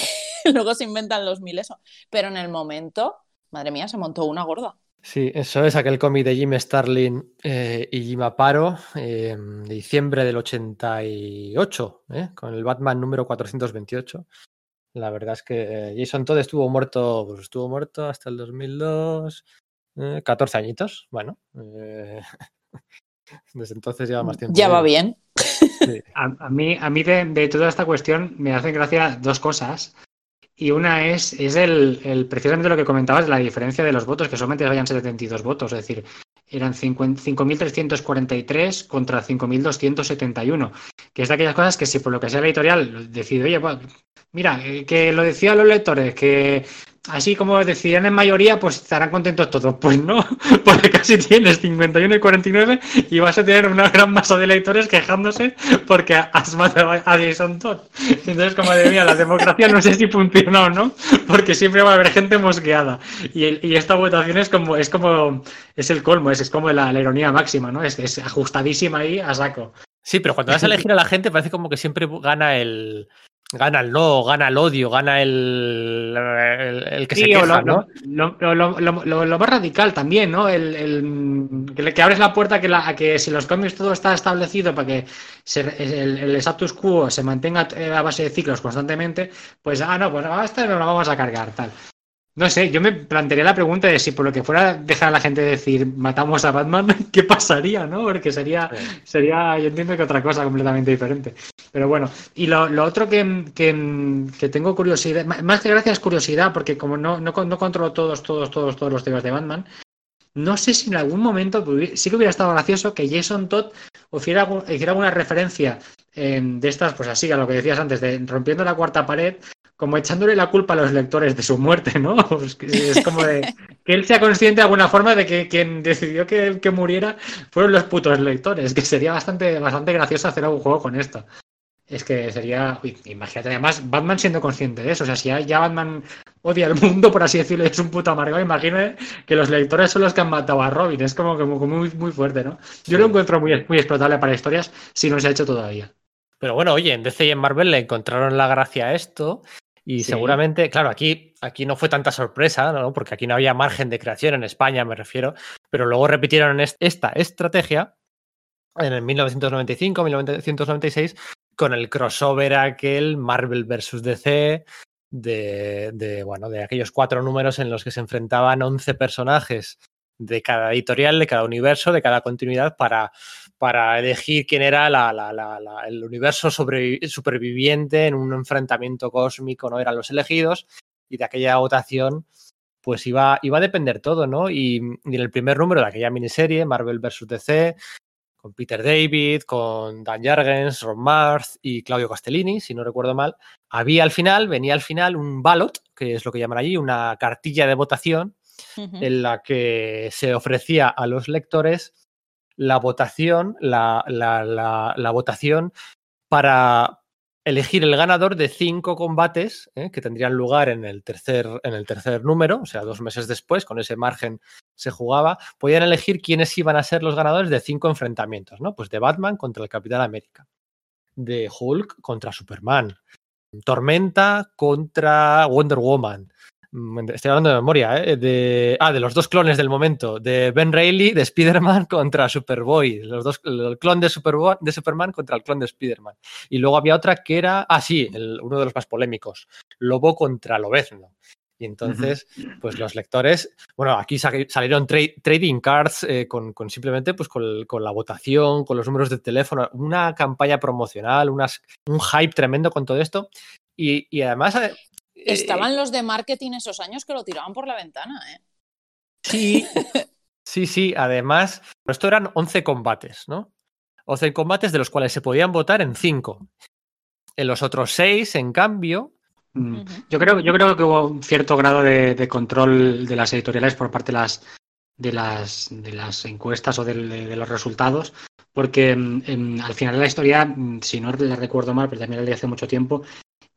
luego se inventan los mil eso. Pero en el momento, madre mía, se montó una gorda. Sí, eso es aquel cómic de Jim Starlin eh, y Jim Aparo eh, de diciembre del 88, ¿eh? con el Batman número 428. La verdad es que Jason Todd estuvo muerto, pues estuvo muerto hasta el 2002, eh, 14 añitos. Bueno, eh, desde entonces lleva más tiempo. Ya va bien. Sí. A, a mí, a mí de, de toda esta cuestión me hacen gracia dos cosas. Y una es, es el, el- precisamente lo que comentabas de la diferencia de los votos, que solamente vayan 72 votos, es decir, eran 50 5.343 contra 5.271, que es de aquellas cosas que si por lo que sea la editorial decide, oye, pues, mira, eh, que lo decían los lectores, que así como decidieran en mayoría, pues estarán contentos todos. Pues no, porque casi tienes 51 y 49 y vas a tener una gran masa de electores quejándose porque has matado a Jason Todd. Entonces, como de mía, la democracia no sé si funciona o no, porque siempre va a haber gente mosqueada. Y, y esta votación es como, es como, es el colmo, es, es como la, la ironía máxima, ¿no? Es, es ajustadísima ahí a saco. Sí, pero cuando vas a elegir a la gente parece como que siempre gana el. Gana el no, gana el odio, gana el. el, el que se Sí, queja, lo, ¿no? lo- lo- lo- lo- lo- lo más radical también, ¿no? El, el- que, le- que abres la puerta que, la- a que si los cómics todo está establecido para que se- el, el status quo se mantenga eh, a base de ciclos constantemente, pues, ah, no, pues a esta no la vamos a cargar, tal. No sé, yo me plantearía la pregunta de si por lo que fuera dejar a la gente decir matamos a Batman, ¿qué pasaría, no? Porque sería, sería, yo entiendo que otra cosa completamente diferente. Pero bueno, y lo, lo otro que, que- que tengo curiosidad, más que gracias curiosidad, porque como no, no, no controlo todos, todos, todos, todos los temas de Batman, no sé si en algún momento sí que hubiera estado gracioso que Jason Todd hiciera, hiciera alguna referencia eh, de estas, pues así, a lo que decías antes, de rompiendo la cuarta pared, como echándole la culpa a los lectores de su muerte, ¿no? Es, que es como de que él sea consciente de alguna forma de que quien decidió que, que muriera fueron los putos lectores, que sería bastante, bastante gracioso hacer algún juego con esto. Es que sería, uy, imagínate además Batman siendo consciente de eso, o sea, si ya, Batman odia al mundo, por así decirlo, es un puto amargado, imagínate que los lectores son los que han matado a Robin, es como, como, como muy, muy fuerte, ¿no? Yo lo encuentro muy, muy explotable para historias si no se ha hecho todavía. Pero bueno, oye, en DC y en Marvel le encontraron la gracia a esto. Y Sí. seguramente, claro, aquí, aquí no fue tanta sorpresa, ¿no? Porque aquí no había margen de creación en España, me refiero. Pero luego repitieron est- esta estrategia en el 1995, 1996, con el crossover aquel Marvel vs. DC, de, de, bueno, de aquellos cuatro números en los que se enfrentaban 11 personajes de cada editorial, de cada universo, de cada continuidad, para, para elegir quién era la- la- la- la- el universo sobrevi- superviviente en un enfrentamiento cósmico, no eran los elegidos, y de aquella votación, pues iba, iba a depender todo, ¿no? Y, y en el primer número de aquella miniserie, Marvel vs. DC, con Peter David, con Dan Jargens, Ron Marth y Claudio Castellini, si no recuerdo mal, había al final, venía al final un ballot, que es lo que llaman allí, una cartilla de votación, en la que se ofrecía a los lectores la votación, la, la- la- votación para elegir el ganador de cinco combates ¿eh? que tendrían lugar en el, tercer, en el tercer número, o sea, dos meses después, con ese margen se jugaba, podían elegir quiénes iban a ser los ganadores de cinco enfrentamientos, ¿no? Pues de Batman contra el Capitán América, de Hulk contra Superman, Tormenta contra Wonder Woman, Estoy hablando de memoria, ¿eh? De, ah, de los dos clones del momento. De Ben Reilly, de Spider-Man contra Superboy. Los dos, el clon de, Superboy, de Superman contra el clon de Spider-Man. Y luego había otra que era, ah, sí, el- uno de los más polémicos. Lobo contra Lobezno. Y entonces, pues los lectores, bueno, aquí sa- salieron tra- trading cards eh, con, con simplemente pues con, con la votación, con los números de teléfono, una campaña promocional, unas, un hype tremendo con todo esto. Y, y además... eh, Estaban los de marketing esos años que lo tiraban por la ventana, ¿eh? Sí, sí, sí. Además, esto eran 11 combates, ¿no? 11 combates de los cuales se podían votar en 5. En los otros 6, en cambio, Mm. Yo creo, yo creo que hubo un cierto grado de, de control de las editoriales por parte de las, de las, de las encuestas o de, de los resultados, porque mm, em, al final de la historia, mm, si no la recuerdo mal, pero también la leí hace mucho tiempo,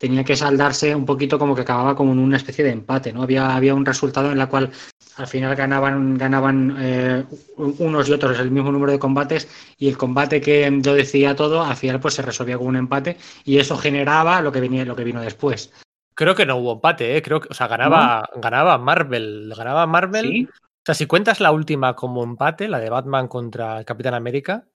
tenía que saldarse un poquito como que acababa como en una especie de empate, ¿no? Había, había un resultado en la cual al final ganaban, ganaban eh, unos y otros el mismo número de combates y el combate que lo decía todo, al final pues se resolvía con un empate y eso generaba lo que venía, lo que vino después. creo que no hubo empate, ¿eh? Creo que, o sea, ganaba, ganaba Marvel. Ganaba Marvel. ¿Sí? O sea, si cuentas la última como empate, la de Batman contra el Capitán América,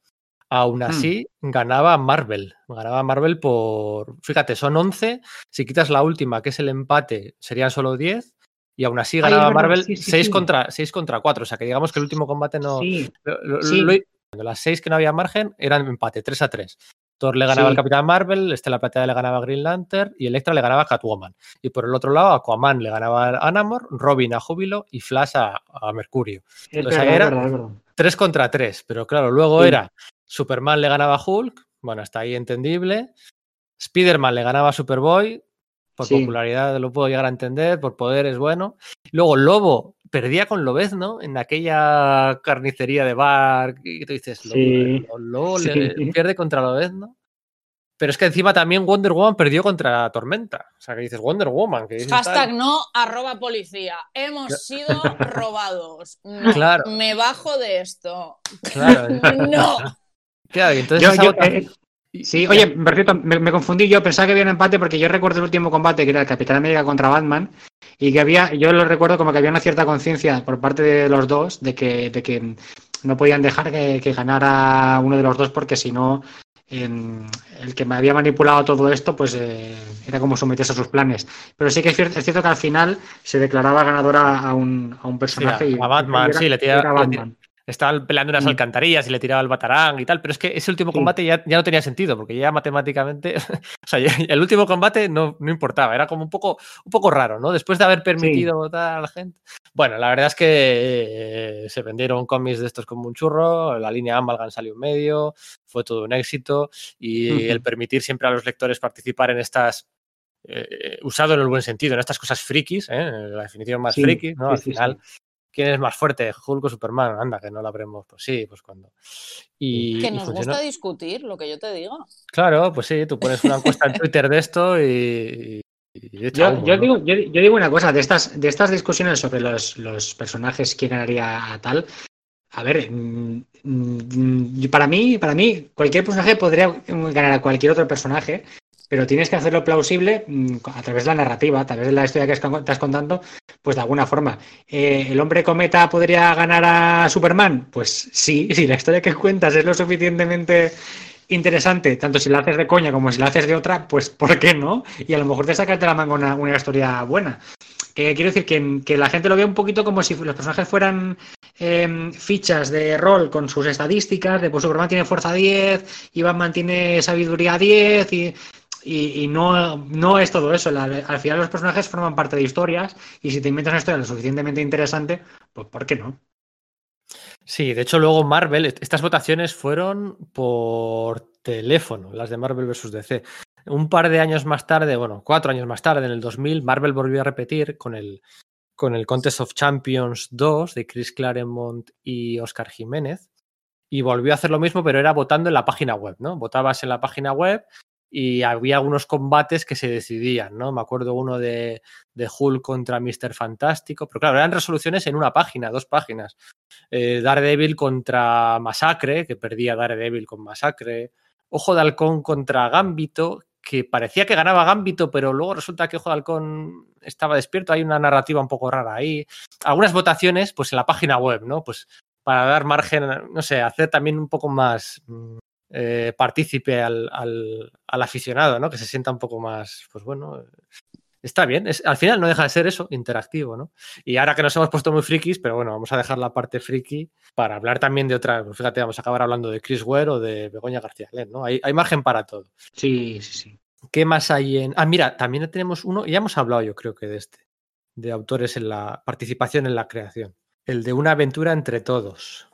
aún así ganaba Marvel. Ganaba Marvel por. Fíjate, son 11. Si quitas la última, que es el empate, serían solo 10. Y aún así Ay, es ganaba verdad, Marvel sí, sí, 6, sí. Contra, 6 contra 4. O sea, que digamos que el último combate no. Lo- lo- lo- las 6 que no había margen eran empate, 3 a 3. Thor le ganaba al Capitán Marvel, Estela Plateada le ganaba a Green Lantern y Electra le ganaba a Catwoman. Y por el otro lado, Aquaman le ganaba a Namor, Robin a Júbilo y Flash a, a Mercurio. es O sea, verdad, era- es verdad, es verdad. 3 contra 3, pero claro, luego Sí. era Superman le ganaba a Hulk, bueno, hasta ahí entendible. Spider-Man le ganaba a Superboy, Por popularidad lo puedo llegar a entender, por poder es bueno. Luego Lobo perdía con Lobezno en aquella carnicería de bar. Y tú dices, Lobo, pierde contra Lobezno. Pero es que encima también Wonder Woman perdió contra Tormenta. O sea, que dices Wonder Woman. Que Hashtag no, arroba policía. Hemos sido robados. claro. Me bajo de esto. Claro. no. Claro, entonces eh, Sí, oye, me, me, confundí yo, pensaba que había un empate porque yo recuerdo el último combate que era el Capitán América contra Batman y que había, yo lo recuerdo como que había una cierta conciencia por parte de los dos de que, de que no podían dejar que, ganara uno de los dos porque si no el que me había manipulado todo esto, pues eh, era como someterse a sus planes. Pero sí que es cierto, que al final se declaraba ganadora a un, a un personaje. a, Batman, sí, le tira, Estaban peleando unas mm. alcantarillas y le tiraba el batarán y tal, pero es que ese último combate ya, ya, no tenía sentido, porque ya matemáticamente, o sea, el último combate no, no, importaba, era como un poco, un poco raro, ¿no? Después de haber permitido votar a la gente. Bueno, la verdad es que eh, se vendieron cómics de estos como un churro, la línea Amalgam salió en medio, fue todo un éxito y el permitir siempre a los lectores participar en estas eh, usado en el buen sentido, en estas cosas frikis, ¿eh? la definición más friki, ¿no? Al final ¿Quién es más fuerte? Hulk o Superman. Anda, que no la habremos. Pues sí, pues cuando. Y, que nos gusta discutir lo que yo te digo. Claro, pues sí, tú pones una encuesta en Twitter de esto y. yo, digo, yo, digo, una cosa, de estas, de estas discusiones sobre los, los personajes, quién ganaría a tal. A ver, mm, mm, para mí, para mí, cualquier personaje podría ganar a cualquier otro personaje, pero tienes que hacerlo plausible mm, a través de la narrativa, a través de la historia que estás contando, pues de alguna forma. Eh, ¿El hombre cometa podría ganar a Superman? Pues sí, si la historia que cuentas es lo suficientemente interesante, tanto si la haces de coña como si la haces de otra, pues ¿por qué no? Y a lo mejor te sacas de la manga una, historia buena. Quiero decir que, la gente lo ve un poquito como si los personajes fueran em, fichas de rol con sus estadísticas, de pues Superman tiene fuerza 10, y Batman tiene sabiduría 10, y y, no, no, es todo eso. al final los personajes forman parte de historias y si te inventas una historia lo suficientemente interesante, pues ¿por qué no? Sí, de hecho luego Marvel, estas votaciones fueron por teléfono, las de Marvel vs. DC. Un par de años más tarde, bueno, cuatro años más tarde, en el 2000, Marvel volvió a repetir con el, con el Contest of Champions 2 de Chris Claremont y Oscar Jiménez. Y volvió a hacer lo mismo, pero era votando en la página web, ¿no? Votabas en la página web y había algunos combates que se decidían, ¿no? Me acuerdo uno de, de Hulk contra Mr. Fantástico, pero claro, eran resoluciones en una página, dos páginas. Eh, Daredevil contra Masacre, que perdía Daredevil con Masacre. Ojo de Halcón contra Gambito, que parecía que ganaba Gambito, pero luego resulta que Ojo de Halcón estaba despierto. Hay una narrativa un poco rara ahí. Algunas votaciones, pues en la página web, ¿no? Pues para dar margen, no sé, hacer también un poco más mm, eh, partícipe al, aficionado, ¿no? Que se sienta un poco más, pues bueno, está bien. al final no deja de ser eso, interactivo, ¿no? Y ahora que nos hemos puesto muy frikis, pero bueno, vamos a dejar la parte friki para hablar también de otras. Pues fíjate, vamos a acabar hablando de Chris Ware o de Begoña García ¿no? Hay, hay margen para todo. Sí, sí, sí. ¿Qué más hay en.? Ah, mira, también tenemos uno, ya hemos hablado, yo creo que de este, de autores en la participación en la creación. El de una aventura entre todos.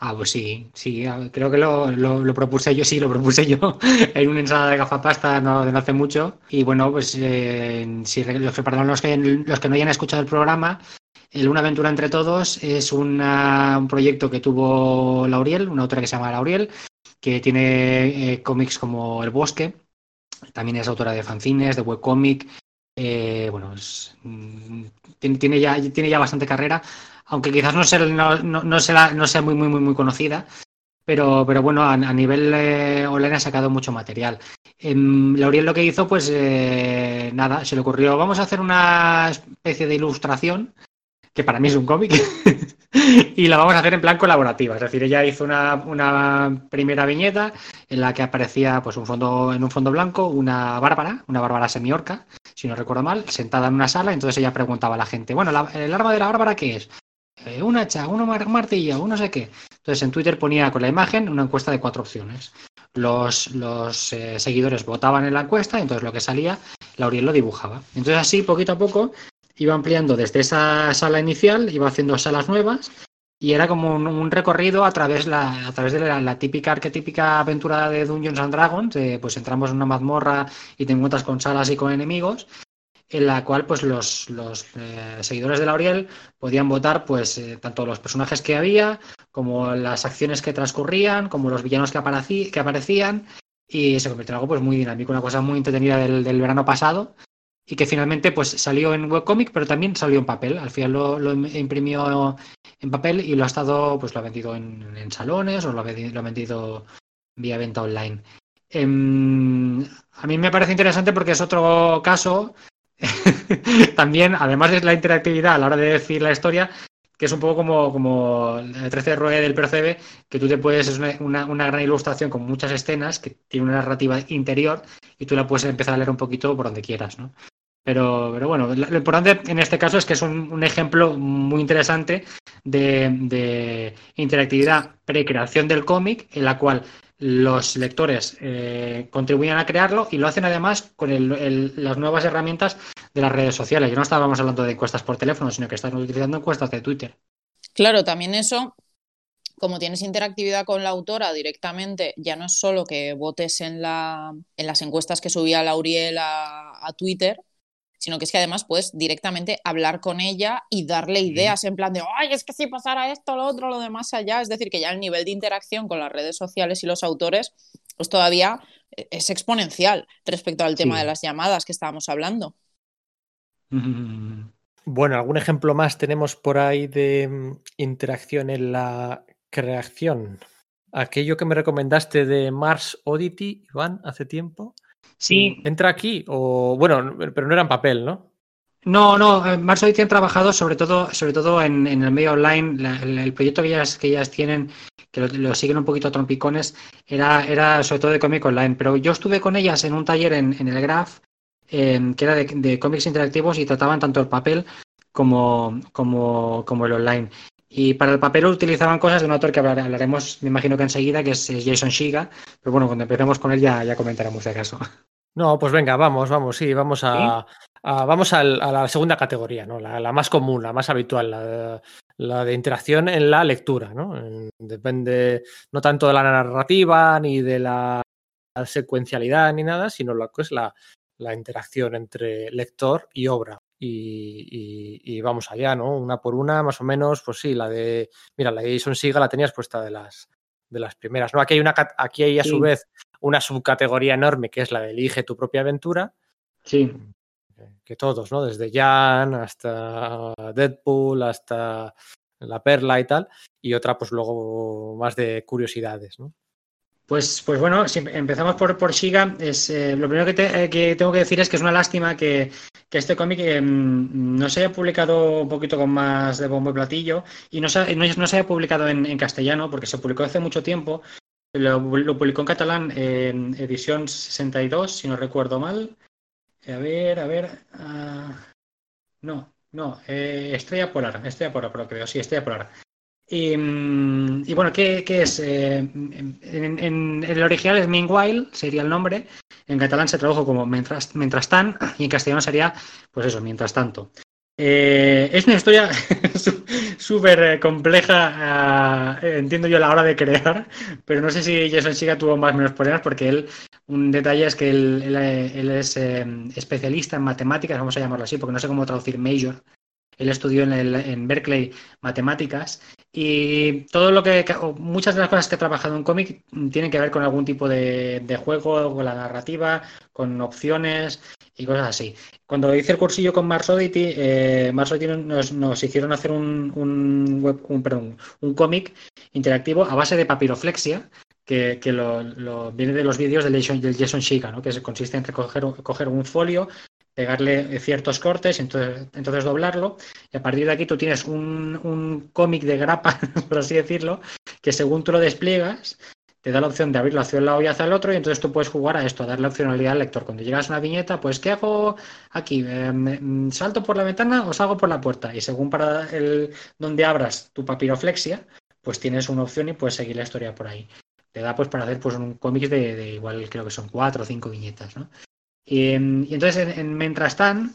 Ah, pues sí, sí, creo que lo, propuse yo, sí, lo propuse yo en una ensalada de gafapasta no, de no hace mucho. Y bueno, pues eh, si perdón, los, que, los que no hayan escuchado el programa, el Una aventura entre todos es un proyecto que tuvo Lauriel, una autora que se llama Lauriel, que tiene eh, cómics como El Bosque, también es autora de fanzines, de webcómic, eh, bueno, mm, tiene, ya, tiene ya bastante carrera aunque quizás no sea, no, no, sea, no sea muy, muy, muy, muy conocida, pero, pero bueno, a, nivel eh, online ha sacado mucho material. Eh, Lauriel lo que hizo, pues eh, nada, se le ocurrió, vamos a hacer una especie de ilustración, que para mí es un cómic, y la vamos a hacer en plan colaborativa. Es decir, ella hizo una, una, primera viñeta en la que aparecía pues un fondo, en un fondo blanco una bárbara, una bárbara semiorca, si no recuerdo mal, sentada en una sala, entonces ella preguntaba a la gente, bueno, ¿el arma de la bárbara qué es? Eh, un hacha, uno martillo, uno no sé qué. Entonces en Twitter ponía con la imagen una encuesta de cuatro opciones. Los, los eh, seguidores votaban en la encuesta, y entonces lo que salía, Lauriel lo dibujaba. Entonces así, poquito a poco, iba ampliando desde esa sala inicial, iba haciendo salas nuevas y era como un, recorrido a través, la, a través de la, típica arquetípica aventura de Dungeons and Dragons, pues entramos en una mazmorra y te encuentras con salas y con enemigos, en la cual pues los, los eh, seguidores de Lauriel podían votar pues eh, tanto los personajes que había como las acciones que transcurrían, como los villanos que, que aparecían y se convirtió en algo pues muy dinámico, una cosa muy entretenida del, del verano pasado y que finalmente pues salió en webcomic, pero también salió en papel. Al final lo, imprimió en papel y lo ha estado, pues lo ha vendido en, salones o lo ha, vendido, vía venta online. Em, a mí me parece interesante porque es otro caso, también, además de la interactividad a la hora de decir la historia, que es un poco como, como el 13 de del Percebe, que tú te puedes, es una, una, gran ilustración con muchas escenas, que tiene una narrativa interior, y tú la puedes empezar a leer un poquito por donde quieras, ¿no? Pero, pero bueno, lo importante en este caso es que es un, ejemplo muy interesante de, interactividad pre-creación del cómic, en la cual los lectores eh, contribuyen a crearlo y lo hacen además con las nuevas herramientas de las redes sociales. Ya no estábamos hablando de encuestas por teléfono, sino que están utilizando encuestas de Twitter. Claro, también eso, como tienes interactividad con la autora directamente, ya no es solo que votes en, la, en las encuestas que subía Lauriel a Twitter, sino que es que además puedes directamente hablar con ella y darle ideas en plan de, ay, es que si pasara esto, lo otro, lo demás allá. Es decir, que ya el nivel de interacción con las redes sociales y los autores, pues todavía e-, es exponencial respecto al tema de las llamadas que estábamos hablando. Bueno, ¿algún ejemplo más tenemos por ahí de mm, interacción en la creación? Aquello que me recomendaste de Mars Oddity, Iván, hace tiempo. Sí. ¿Entra aquí? O bueno, pero no era en papel, ¿no? No, no, eh, Mars Odyssey han trabajado sobre todo, sobre todo en, el medio online. el, proyecto que ellas, que ellas tienen, que lo, siguen un poquito a trompicones, era, era sobre todo de cómic online. Pero yo estuve con ellas en un taller en, el Graph, que era de, cómics interactivos y trataban tanto el papel como, como, como el online. Y para el papel utilizaban cosas de un autor que hablaremos, me imagino que enseguida, que es Jason Shiga. Pero bueno, cuando empecemos con él ya, ya comentaremos de caso. No, pues venga, vamos, vamos, sí, vamos a, vamos a, la segunda categoría, ¿no? La, más común, la más habitual, la, de interacción en la lectura, ¿no? Depende no tanto de la narrativa ni de la secuencialidad ni nada, sino lo que es la, interacción entre lector y obra. Y, vamos allá, ¿no? Una por una, más o menos, pues sí, la de, mira, la de Jason Siga la tenías puesta de las, de las primeras, ¿no? Aquí hay una, aquí hay a su vez una subcategoría enorme que es la de elige tu propia aventura. Sí. Que todos, ¿no? Desde Jan hasta Deadpool, hasta la Perla y tal. Y otra, pues luego más de curiosidades, ¿no? Pues, pues bueno, si empezamos por, por Shiga, eh, lo primero eh, que, tengo que decir es que es una lástima que, este cómic em, no se haya publicado un poquito con más de bombo y platillo y no se, no, se haya publicado en, castellano, porque se publicó hace mucho tiempo. Lo, publicó en catalán en edición 62, si no recuerdo mal. A ver, a ver. Ah, no, no, eh, Estrella Polar, Estrella Polar, que veo, sí, Estrella Polar. Y, mm, y bueno, ¿qué, es? Eh, en, el original es Meanwhile, sería el nombre. En catalán se tradujo como mientras, mientras tan y en castellano sería, pues eso, mientras tanto. Eh, es una historia súper eh, compleja, entiendo yo, a la hora de crear, pero no sé si Jason Siga tuvo más o menos problemas porque él, un detalle es que él, él, es especialista en matemáticas, vamos a llamarlo así, porque no sé cómo traducir major. Él estudió en, el, en Berkeley matemáticas y todo lo que, muchas de las cosas que he trabajado en cómic tienen que ver con algún tipo de, juego, con la narrativa, con opciones y cosas así. Cuando hice el cursillo con Mars Oddity, eh, Mars Oddity nos, hicieron hacer un, un, web, un, perdón, un cómic interactivo a base de papiroflexia, que, lo, viene de los vídeos del Jason, del Jason Shiga, ¿no? que consiste en recoger, coger un folio, pegarle ciertos cortes, entonces, entonces doblarlo, y a partir de aquí tú tienes un, cómic de grapa, por así decirlo, que según tú lo despliegas, te da la opción de abrirlo hacia un lado y hacia el otro, y entonces tú puedes jugar a esto, a darle opcionalidad al lector. Cuando llegas a una viñeta, pues, ¿qué hago aquí? Eh, ¿Salto por la ventana o salgo por la puerta? Y según para el donde abras tu papiroflexia, pues tienes una opción y puedes seguir la historia por ahí. Te da pues para hacer pues un cómic de, igual creo que son cuatro o cinco viñetas, ¿no? Y, entonces, en, mientras tan,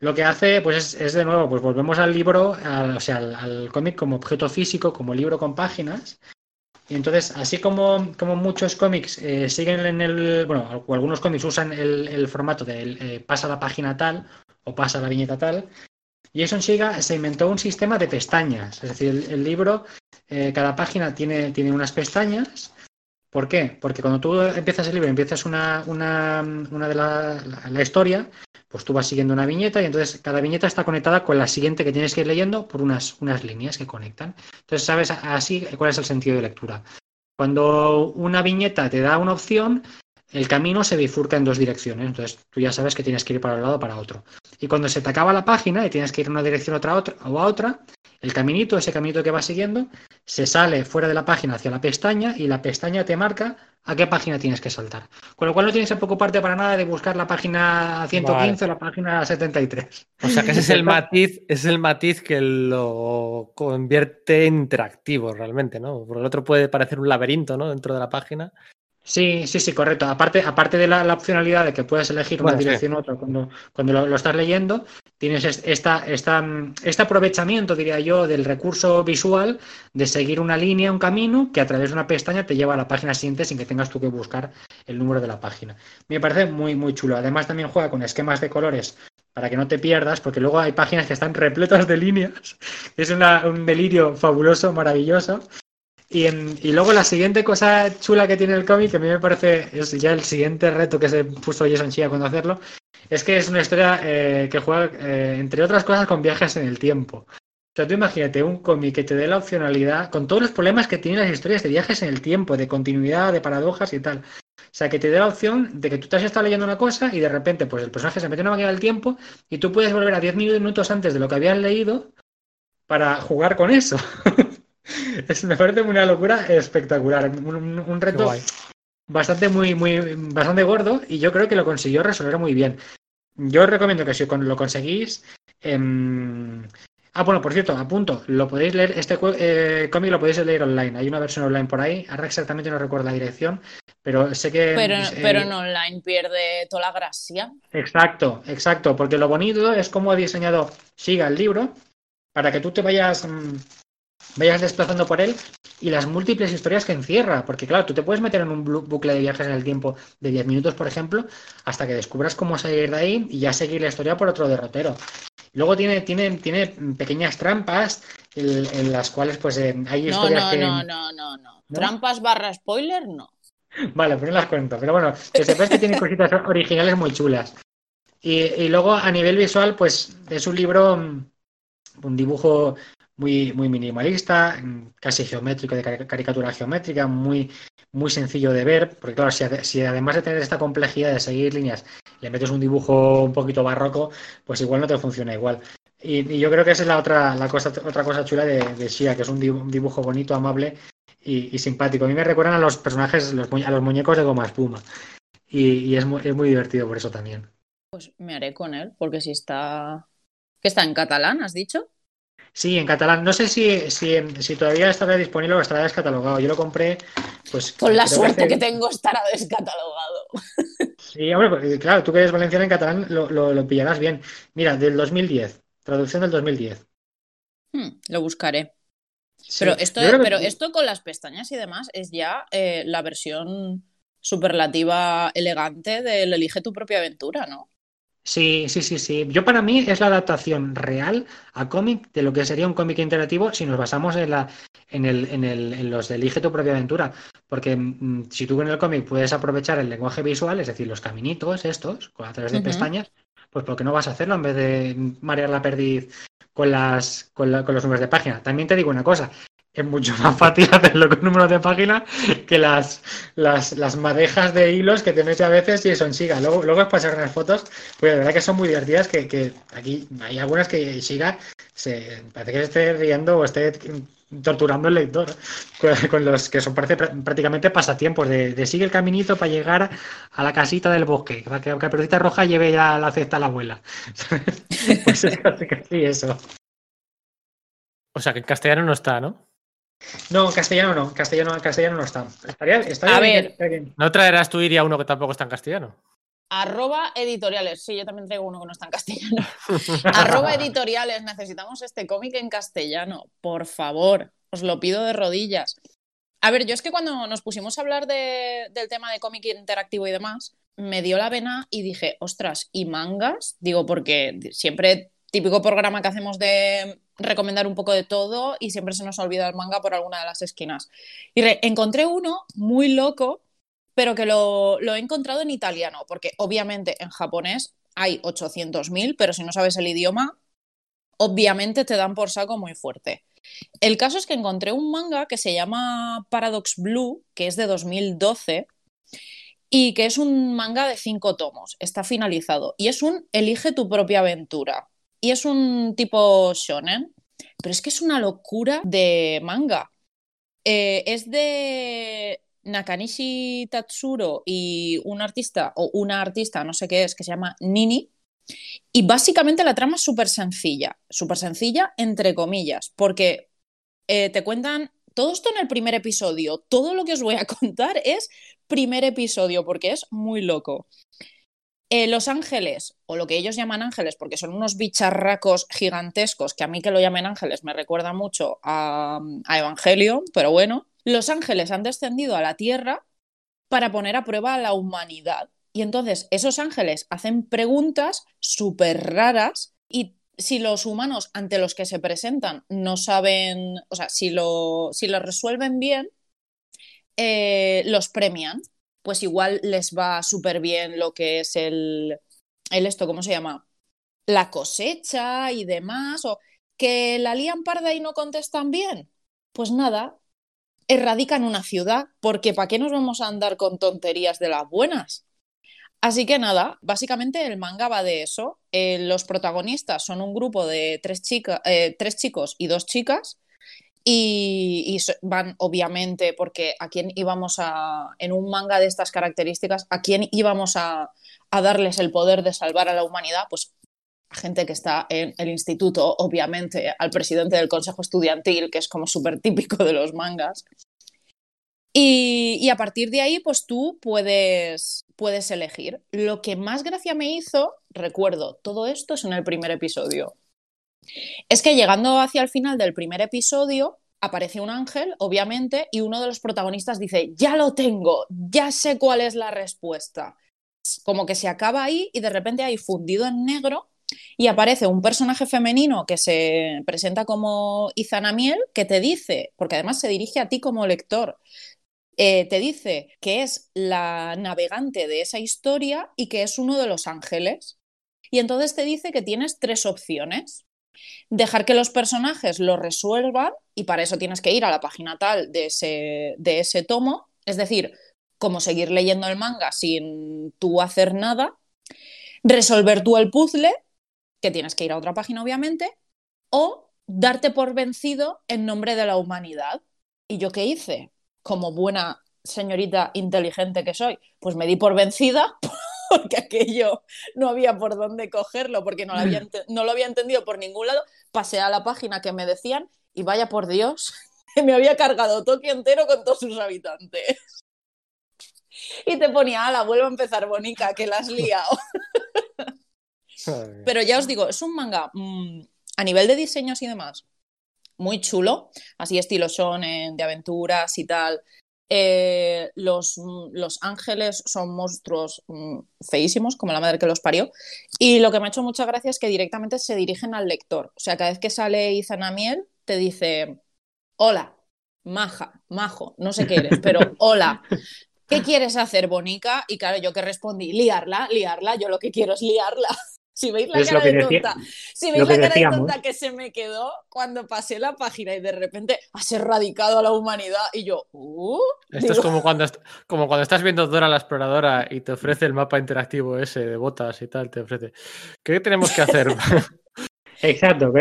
lo que hace, pues es, de nuevo, pues volvemos al libro, o sea, al, cómic como objeto físico, como libro con páginas. Y entonces, así como, como muchos cómics eh, siguen en el, bueno, o algunos cómics usan el, formato de eh, pasa la página tal o pasa la viñeta tal, Jason Shiga se inventó un sistema de pestañas. Es decir, el, libro, eh, cada página tiene, tiene unas pestañas ¿Por qué? Porque cuando tú empiezas el libro, empiezas una, una, una de la, la, historia, pues tú vas siguiendo una viñeta y entonces cada viñeta está conectada con la siguiente que tienes que ir leyendo por unas, unas líneas que conectan. Entonces sabes así cuál es el sentido de lectura. Cuando una viñeta te da una opción, el camino se bifurca en dos direcciones. Entonces tú ya sabes que tienes que ir para un lado o para otro. Y cuando se te acaba la página y tienes que ir en una dirección otra, otra, o a otra, el caminito, ese caminito que vas siguiendo, se sale fuera de la página hacia la pestaña y la pestaña te marca a qué página tienes que saltar. Con lo cual no tienes que preocuparte para nada de buscar la página 115 o la página 73. O sea que ese es el matiz, es el matiz que lo convierte en interactivo realmente, ¿no? Porque el otro puede parecer un laberinto, ¿no? Dentro de la página. Sí, sí, sí, correcto. Aparte, aparte de la, opcionalidad de que puedes elegir una dirección u otra cuando, cuando lo, estás leyendo, tienes esta, esta, este aprovechamiento, diría yo, del recurso visual de seguir una línea, un camino, que a través de una pestaña te lleva a la página siguiente sin que tengas tú que buscar el número de la página. Me parece muy, muy chulo. Además, también juega con esquemas de colores para que no te pierdas, porque luego hay páginas que están repletas de líneas. Es un delirio fabuloso, maravilloso. Y, luego la siguiente cosa chula que tiene el cómic, que a mí me parece es ya el siguiente reto que se puso Jason Chia cuando hacerlo, es que es una historia eh, que juega, eh, entre otras cosas, con viajes en el tiempo. O sea, tú imagínate un cómic que te dé la opcionalidad, con todos los problemas que tienen las historias de viajes en el tiempo, de continuidad, de paradojas y tal. O sea, que te dé la opción de que tú te has estado leyendo una cosa y de repente, pues el personaje se mete en una máquina del tiempo y tú puedes volver a 10 minutos antes de lo que habías leído para jugar con eso. es, me parece una locura espectacular. Un, reto bastante, muy, muy, bastante gordo y yo creo que lo consiguió resolver muy bien. Yo os recomiendo que si lo conseguís. Em, ah, bueno, por cierto, apunto, lo podéis leer, este eh, cómic lo podéis leer online. Hay una versión online por ahí. Ahora exactamente no recuerdo la dirección, pero sé que. Pero, eh, pero en online pierde toda la gracia. Exacto, exacto. Porque lo bonito es cómo ha diseñado Siga el libro para que tú te vayas. Mm, vayas desplazando por él y las múltiples historias que encierra. Porque claro, tú te puedes meter en un bucle de viajes en el tiempo de 10 minutos, por ejemplo, hasta que descubras cómo salir de ahí y ya seguir la historia por otro derrotero. Luego tiene, tiene, tiene pequeñas trampas en, las cuales pues eh, hay historias no, que... No, no, no, no. ¿Trampas barra spoiler? No. Vale, pues no las cuento. Pero bueno, que sepas que tiene cositas originales muy chulas. Y, y, luego a nivel visual, pues es un libro, un dibujo muy, muy minimalista, casi geométrico, de caricatura geométrica, muy, muy sencillo de ver, porque claro, si, además de tener esta complejidad de seguir líneas, le metes un dibujo un poquito barroco, pues igual no te funciona igual. Y, yo creo que esa es la otra, la cosa, otra cosa chula de, de Shia, que es un dibujo bonito, amable y, simpático. A mí me recuerdan a los personajes, a los muñecos de goma espuma. Y, es, muy, es muy divertido por eso también. Pues me haré con él, porque si está... ¿Que está en catalán, has dicho? Sí, en catalán. No sé si, si, todavía estará disponible o estará descatalogado. Yo lo compré, pues. Con la suerte que, tengo, estará descatalogado. Sí, hombre, pues, claro, tú que eres valenciano en catalán lo, lo, pillarás bien. Mira, del 2010, traducción del 2010. Hmm, lo buscaré. pero, esto, pero esto con las pestañas y demás es ya eh, la versión superlativa elegante del elige tu propia aventura, ¿no? Sí, sí, sí, sí. Yo para mí es la adaptación real a cómic de lo que sería un cómic interactivo si nos basamos en, la, en, el, en, el, en los de Elige tu propia aventura. Porque mm, si tú en el cómic puedes aprovechar el lenguaje visual, es decir, los caminitos estos, a través de pestañas, pues ¿por qué no vas a hacerlo en vez de marear la perdiz con, las, con, con los números de página? También te digo una cosa, es mucho más fácil hacerlo con números de página que las, las, las, madejas de hilos que te mete a veces y son siga. Luego, luego es pasar unas fotos, pues la verdad que son muy divertidas, que, que aquí hay algunas que siga, se, parece que se esté riendo o esté torturando el lector con, los que son parece prácticamente pasatiempos de, sigue el caminito para llegar a la casita del bosque, para que la caperucita roja lleve ya la cesta a la abuela. pues es casi, casi eso. O sea que en castellano no está, ¿no? No, en castellano no, castellano, castellano no está. Estaría, a ver, ¿no traerás tú Iria uno que tampoco está en castellano? Arroba editoriales. Sí, yo también traigo uno que no está en castellano. Arroba editoriales. Necesitamos este cómic en castellano. Por favor, os lo pido de rodillas. A ver, yo es que cuando nos pusimos a hablar de- del tema de cómic interactivo y demás, me dio la vena y dije, ostras, ¿y mangas? Digo, porque siempre típico programa que hacemos de recomendar un poco de todo y siempre se nos olvida el manga por alguna de las esquinas. Y encontré uno muy loco, pero que lo, lo he encontrado en italiano, porque obviamente en japonés hay 800.000, pero si no sabes el idioma, obviamente te dan por saco muy fuerte. El caso es que encontré un manga que se llama Paradox Blue, que es de 2012 y que es un manga de cinco tomos. Está finalizado y es un elige tu propia aventura. Y es un tipo shonen, pero es que es una locura de manga. Eh, es de Nakanishi Tatsuro y un artista, o una artista, no sé qué es, que se llama Nini. Y básicamente la trama es súper sencilla, súper sencilla entre comillas, porque eh, te cuentan todo esto en el primer episodio. Todo lo que os voy a contar es primer episodio, porque es muy loco. Eh, los ángeles, o lo que ellos llaman ángeles, porque son unos bicharracos gigantescos, que a mí que lo llamen ángeles me recuerda mucho a, Evangelion, pero bueno, los ángeles han descendido a la Tierra para poner a prueba a la humanidad. Y entonces esos ángeles hacen preguntas súper raras y si los humanos ante los que se presentan no saben, o sea, si lo, si lo resuelven bien, eh, los premian. Pues igual les va súper bien lo que es el, el esto, ¿cómo se llama? La cosecha y demás. O que la lían parda y no contestan bien. Pues nada, erradican una ciudad, porque ¿para qué nos vamos a andar con tonterías de las buenas? Así que nada, básicamente el manga va de eso. Eh, los protagonistas son un grupo de tres, chica, eh, tres chicos y dos chicas. Y, van, obviamente, porque a quién íbamos a, en un manga de estas características, a quién íbamos a, a darles el poder de salvar a la humanidad, pues a gente que está en el instituto, obviamente, al presidente del consejo estudiantil, que es como súper típico de los mangas. Y, y a partir de ahí, pues tú puedes, puedes elegir. Lo que más gracia me hizo, recuerdo, todo esto es en el primer episodio. Es que llegando hacia el final del primer episodio, aparece un ángel, obviamente, y uno de los protagonistas dice, ya lo tengo, ya sé cuál es la respuesta. Como que se acaba ahí y de repente hay fundido en negro y aparece un personaje femenino que se presenta como Izanamiel que te dice, porque además se dirige a ti como lector, eh, te dice que es la navegante de esa historia y que es uno de los ángeles. Y entonces te dice que tienes tres opciones. Dejar que los personajes lo resuelvan y para eso tienes que ir a la página tal de ese, de ese tomo. Es decir, como seguir leyendo el manga sin tú hacer nada. Resolver tú el puzzle, que tienes que ir a otra página obviamente. O darte por vencido en nombre de la humanidad. ¿Y yo qué hice? como buena señorita inteligente que soy, pues me di por vencida porque aquello no había por dónde cogerlo, porque no lo había, ente- no lo había entendido por ningún lado. Pasé a la página que me decían y vaya por Dios, que me había cargado Tokio entero con todos sus habitantes. Y te ponía, ala, vuelvo a empezar, Bonica, que la has liado. Pero ya os digo, es un manga mm, a nivel de diseños y demás, muy chulo, así estilo shonen, de aventuras y tal. Eh, los, mm, los ángeles son monstruos mm, feísimos, como la madre que los parió. Y lo que me ha hecho mucha gracia es que directamente se dirigen al lector. O sea, cada vez que sale Izanamiel, te dice: Hola, maja, majo, no sé qué eres, pero hola. ¿Qué quieres hacer, Bonica? Y claro, yo que respondí, liarla, liarla, yo lo que quiero es liarla. Si veis la Es cara de decía- tonta, si veis la que cara de tonta que se me quedó cuando pasé la página y de repente has erradicado a la humanidad y yo, uh, Esto es como cuando, como cuando estás viendo Dora la exploradora y te ofrece el mapa interactivo ese de botas y tal, te ofrece. ¿Qué tenemos que hacer? Exacto.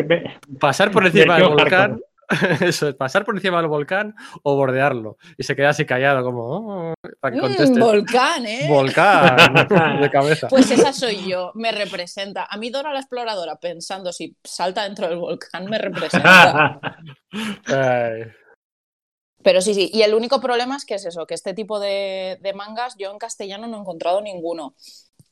¿Pasar por encima del volcán? Eso es, pasar por encima del volcán o bordearlo. Y se queda así callado, como "Oh", para que "Mm, volcán, ¿eh? volcán de cabeza. Pues esa soy yo, me representa. A mí Dora la exploradora, pensando si salta dentro del volcán, me representa. Ay, Pero sí, sí. Y el único problema es que es eso, que este tipo de, de mangas yo en castellano no he encontrado ninguno.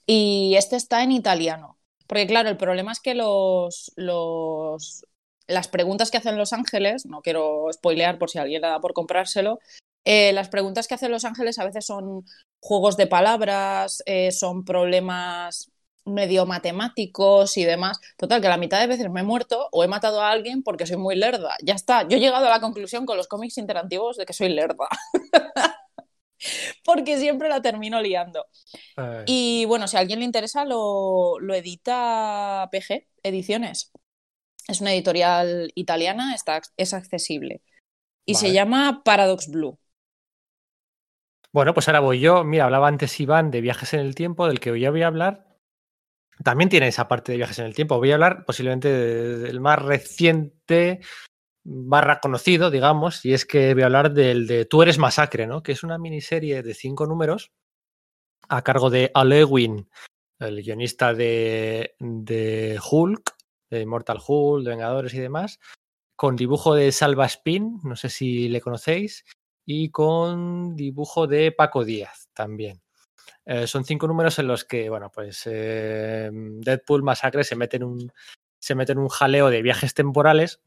Y este está en italiano. Porque claro, el problema es que los, los, las preguntas que hacen Los Ángeles, no quiero spoilear por si alguien le da por comprárselo, eh, las preguntas que hacen Los Ángeles a veces son juegos de palabras, eh, son problemas medio matemáticos y demás. Total, que la mitad de veces me he muerto o he matado a alguien porque soy muy lerda. Ya está, yo he llegado a la conclusión con los cómics interactivos de que soy lerda. porque siempre la termino liando. Y bueno, si a alguien le interesa, lo, edita PG Ediciones. Es una editorial italiana, está, es accesible. Y se llama Paradox Blue. Bueno, pues ahora voy yo. Mira, hablaba antes Iván de viajes en el tiempo, del que hoy voy a hablar. También tiene esa parte de viajes en el tiempo. Voy a hablar posiblemente del más reciente barra conocido, digamos, y es que voy a hablar del de Tú eres masacre, ¿no? Que es una miniserie de cinco números a cargo de Alewin, el guionista de, de Hulk, de Mortal Hulk, de Vengadores y demás, con dibujo de Salva Spin, no sé si le conocéis, y con dibujo de Paco Díaz también. Eh, son cinco números en los que, bueno, pues eh, Deadpool Masacre se mete, en un, se mete un jaleo de viajes temporales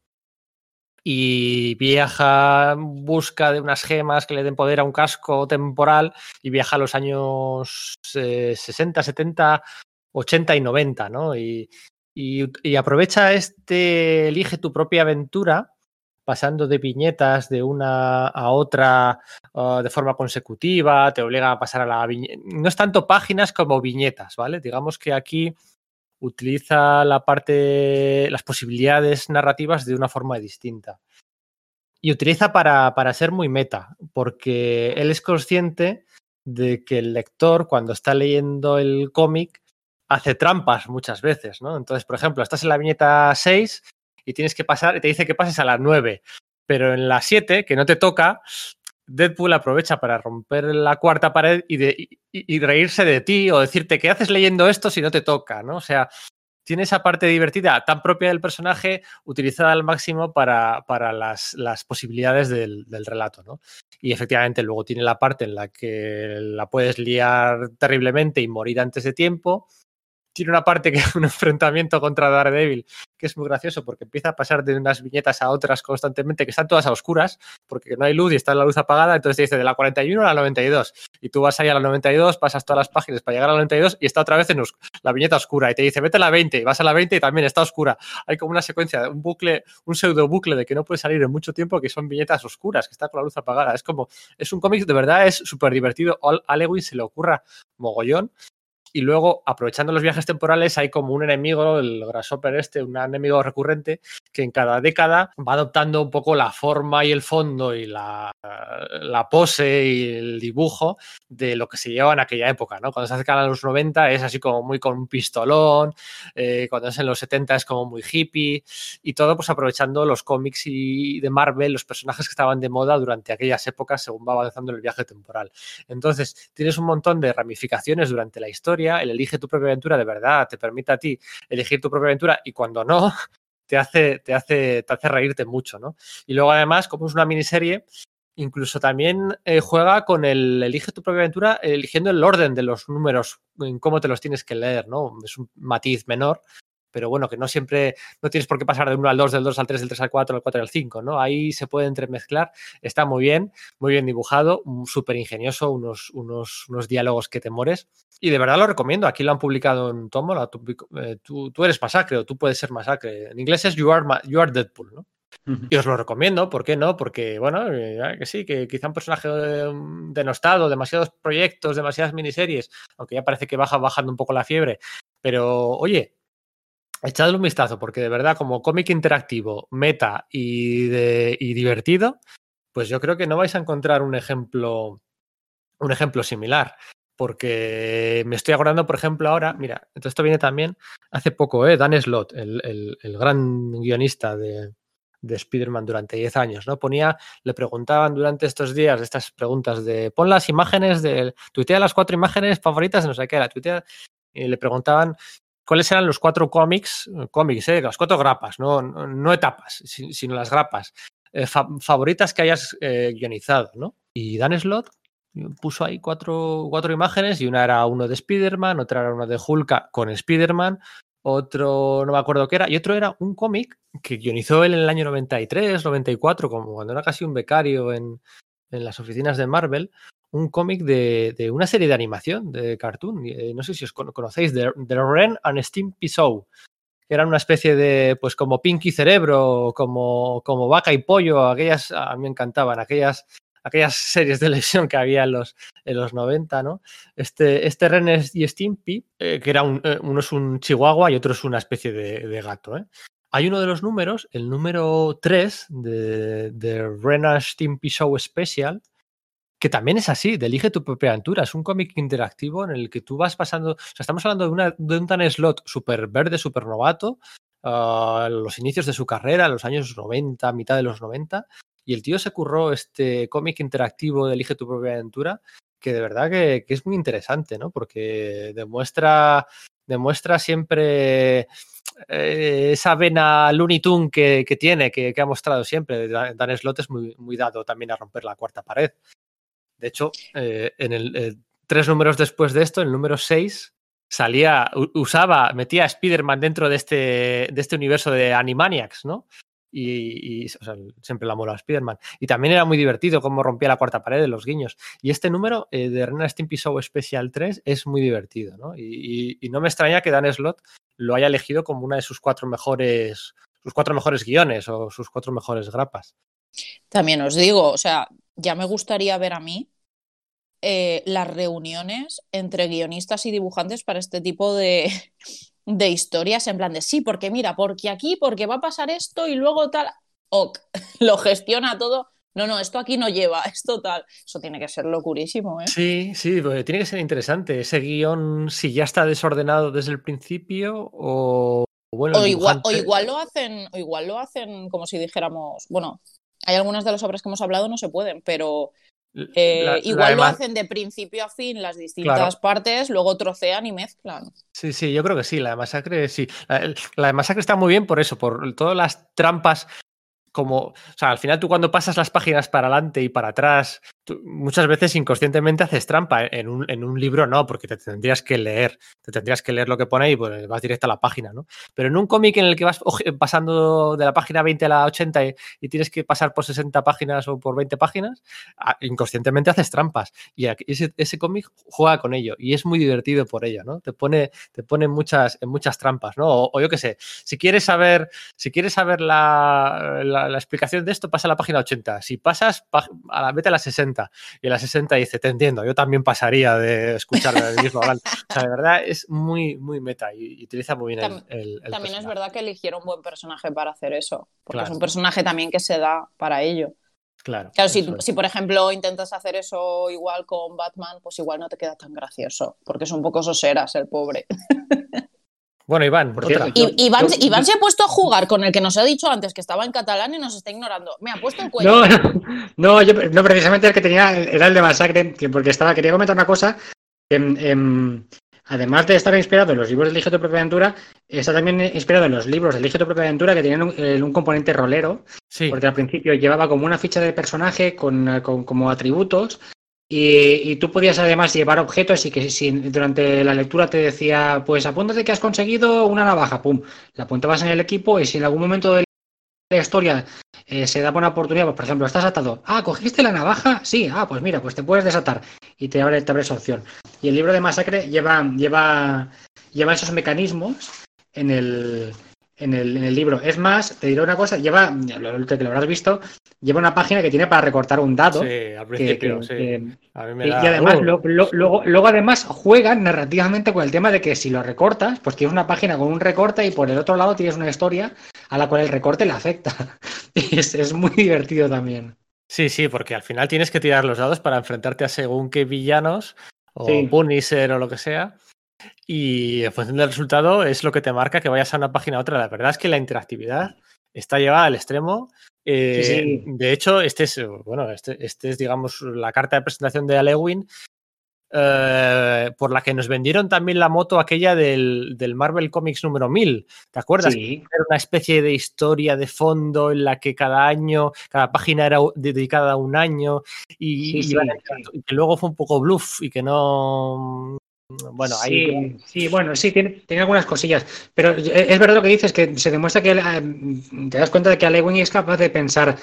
y viaja en busca de unas gemas que le den poder a un casco temporal y viaja a los años 60, 70, 80 y 90, ¿no? Y, y, aprovecha este, elige tu propia aventura pasando de viñetas de una a otra uh, de forma consecutiva, te obliga a pasar a la viñeta. No es tanto páginas como viñetas, ¿vale? Digamos que aquí utiliza la parte, las posibilidades narrativas de una forma distinta. Y utiliza para, para ser muy meta, porque él es consciente de que el lector, cuando está leyendo el cómic, hace trampas muchas veces, ¿no? Entonces, por ejemplo, estás en la viñeta 6 y tienes que pasar, y te dice que pases a las 9, pero en la 7, que no te toca, Deadpool aprovecha para romper la cuarta pared y, reírse de ti o decirte qué haces leyendo esto si no te toca, ¿no? O sea, tiene esa parte divertida tan propia del personaje utilizada al máximo para, para las, las, posibilidades del, del, relato, ¿no? Y efectivamente luego tiene la parte en la que la puedes liar terriblemente y morir antes de tiempo tiene una parte que es un enfrentamiento contra Daredevil que es muy gracioso porque empieza a pasar de unas viñetas a otras constantemente que están todas a oscuras porque no hay luz y está la luz apagada, entonces te dice de la 41 a la 92 y tú vas ahí a la 92, pasas todas las páginas para llegar a la 92 y está otra vez en la viñeta oscura y te dice vete a la 20 y vas a la 20 y también está oscura. Hay como una secuencia, un bucle, un pseudo bucle de que no puede salir en mucho tiempo que son viñetas oscuras, que está con la luz apagada. Es como, es un cómic de verdad, es súper divertido. A Lewin se le ocurra mogollón y luego, aprovechando los viajes temporales, hay como un enemigo, el Grasshopper este, un enemigo recurrente, que en cada década va adoptando un poco la forma y el fondo y la, la pose y el dibujo de lo que se llevaba en aquella época, ¿no? Cuando se acercan a los 90 es así como muy con un pistolón, eh, cuando es en los 70 es como muy hippie, y todo pues aprovechando los cómics y de Marvel, los personajes que estaban de moda durante aquellas épocas según va avanzando el viaje temporal. Entonces, tienes un montón de ramificaciones durante la historia el elige tu propia aventura de verdad te permite a ti elegir tu propia aventura y cuando no, te hace, te hace, te hace reírte mucho, ¿no? Y luego además, como es una miniserie, incluso también eh, juega con el elige tu propia aventura, eligiendo el orden de los números, en cómo te los tienes que leer, ¿no? Es un matiz menor, pero bueno, que no siempre, no tienes por qué pasar del 1 al 2, del 2 al 3, del 3 al 4, del 4 al 5, ¿no? Ahí se puede entremezclar, está muy bien, muy bien dibujado, súper ingenioso, unos, unos, unos diálogos que te mores. Y de verdad lo recomiendo, aquí lo han publicado en Tomo, eh, tú, tú, eres masacre o tú puedes ser masacre. En inglés es You Are, you are Deadpool, ¿no? Y os lo recomiendo, ¿por qué no? Porque, bueno, eh, que sí, que quizá un personaje denostado, demasiados proyectos, demasiadas miniseries, aunque ya parece que baja bajando un poco la fiebre. Pero, oye, echadle un vistazo, porque de verdad, como cómic interactivo, meta y, divertido, pues yo creo que no vais a encontrar un ejemplo, un ejemplo similar. Porque me estoy acordando, por ejemplo, ahora, mira, esto viene también hace poco, ¿eh? Dan Slott, el, el, gran guionista de, de Spider-Man durante 10 años, ¿no? Ponía, le preguntaban durante estos días estas preguntas de pon las imágenes de, tuitea las cuatro imágenes favoritas no sé qué, la tuitea, y le preguntaban cuáles eran los cuatro cómics, cómics, eh, las cuatro grapas, no, no etapas, sino las grapas eh, fa favoritas que hayas eh, guionizado, ¿no? Y Dan Slott puso ahí cuatro, cuatro imágenes y una era uno de Spider-Man, otra era uno de Hulk con Spider-Man, otro no me acuerdo qué era, y otro era un cómic que guionizó él en el año 93, 94, como cuando era casi un becario en, en las oficinas de Marvel, un cómic de, de, una serie de animación, de cartoon. Eh, no sé si os conocéis, The, The Ren and Stimpy Show, que eran una especie de, pues como Pinky Cerebro, como, como Vaca y Pollo, aquellas, a mí me encantaban, aquellas aquellas series de lesión que había en los, en los 90, ¿no? Este, este Ren y Stimpy, eh, que era un, eh, uno es un chihuahua y otro es una especie de, de gato. Hay uno de los números, el número 3 de, de Ren and Stimpy Show Special, que también es así, de Elige tu propia aventura. Es un cómic interactivo en el que tú vas pasando. O sea, estamos hablando de, una, un tan slot súper verde, súper novato, uh, los inicios de su carrera, los años 90, mitad de los 90. Y el tío se curró este cómic interactivo de Elige tu propia aventura, que de verdad que, es muy interesante, ¿no? Porque demuestra, demuestra siempre eh, esa vena Looney Tunes que, tiene, que, que, ha mostrado siempre. Dan Slot es muy, muy dado también a romper la cuarta pared. De hecho, eh, en el, eh, tres números después de esto, el número 6 salía, usaba, metía a Spider-Man dentro de este, de este universo de Animaniacs, ¿no? Y, siempre la mola a Spider-Man. Y también era muy divertido cómo rompía la cuarta pared de los guiños. Y este número eh, de Ren Stimpy Show Special 3 es muy divertido, ¿no? Y, y, no me extraña que Dan Slott lo haya elegido como una de sus cuatro mejores, sus cuatro mejores guiones o sus cuatro mejores grapas. También os digo, o sea, ya me gustaría ver a mí eh, las reuniones entre guionistas y dibujantes para este tipo de, de, historias, en plan de sí, porque mira, porque aquí, porque va a pasar esto y luego tal, ok, lo gestiona todo. No, no, esto aquí no lleva, es total. Eso tiene que ser locurísimo, ¿eh? Sí, sí, pues tiene que ser interesante. Ese guion, si ya está desordenado desde el principio o. Bueno, o, igual, o igual lo hacen, o igual lo hacen como si dijéramos, bueno, hay algunas de las obras que hemos hablado no se pueden, pero eh, la, igual la lo hacen de principio a fin las distintas claro. partes, luego trocean y mezclan. Sí, sí, yo creo que sí, la de masacre sí. La, la, de masacre está muy bien por eso, por todas las trampas como, o sea, al final tú cuando pasas las páginas para adelante y para atrás, muchas veces inconscientemente haces trampa. En un, en un, libro no, porque te tendrías que leer, te tendrías que leer lo que pone y pues vas directo a la página, ¿no? Pero en un cómic en el que vas pasando de la página 20 a la 80 y, y, tienes que pasar por 60 páginas o por 20 páginas, inconscientemente haces trampas. Y ese, ese cómic juega con ello y es muy divertido por ello, ¿no? Te pone, te pone muchas, en muchas trampas, ¿no? O, yo qué sé, si quieres saber, si quieres saber la, la la, explicación de esto pasa a la página 80. Si pasas, a la, vete a la 60. Y a la 60 dice, te entiendo, yo también pasaría de escuchar el mismo hablar. O sea, de verdad es muy, muy meta y, y utiliza muy bien también, el, el, el También personaje. es verdad que eligieron un buen personaje para hacer eso. Porque Claro. es un personaje también que se da para ello. Claro, Claro, si, es. si por ejemplo intentas hacer eso igual con Batman, pues igual no te queda tan gracioso. Porque es un poco soseras el pobre. Bueno, Iván, Por otra. cierto, Iván, yo- Iván se ha puesto a jugar con el que nos ha dicho antes que estaba en catalán y nos está ignorando. Me ha puesto el cuello. No, no, no, yo, no, precisamente el que tenía era el de Masacre, que porque estaba, quería comentar una cosa, que em, además de estar inspirado en los libros de Elige tu propia aventura, está también inspirado en los libros de Elige tu propia aventura que tenían un, un componente rolero, Sí, porque al principio llevaba como una ficha de personaje con, con- como atributos y, y tú podías además llevar objetos y que si durante la lectura te decía, pues apúntate que has conseguido una navaja, pum, la apuntabas en el equipo y si en algún momento de la historia eh, se daba una oportunidad, pues por ejemplo, estás atado, ah, cogiste la navaja, sí, ah, pues mira, pues te puedes desatar y te abre, te abre esa opción. Y el libro de Masacre lleva, lleva, lleva esos mecanismos en el, en el, en el libro. Es más, te diré una cosa, lleva, lo, que lo habrás visto, lleva una página que tiene para recortar un dado. sí, al principio, que- sí. que- A mí me y, da- y además, Uh, lo- lo- luego, luego además juegan narrativamente con el tema de que si lo recortas, pues tienes una página con un recorte y por el otro lado tienes una historia a la cual el recorte le afecta. Y es, es muy divertido también. Sí, sí, porque al final tienes que tirar los dados para enfrentarte a según qué villanos o Sí. Punisher o lo que sea. Y en función del resultado es lo que te marca que vayas a una página a otra. La verdad es que la interactividad está llevada al extremo. Eh, Sí, sí. De hecho, este es, bueno, este, este es, digamos, la carta de presentación de Alewin. eh, por la que nos vendieron también la moto aquella del, del Marvel Comics número 1000. ¿Te acuerdas? Sí. Era una especie de historia de fondo en la que cada año, cada página era dedicada a un año y, y que luego fue un poco bluff y que no... Bueno, ahí... Sí, sí, bueno, sí, tiene, tiene algunas cosillas. Pero eh, es verdad lo que dices, que se demuestra que eh, te das cuenta de que Alewin es capaz de pensar.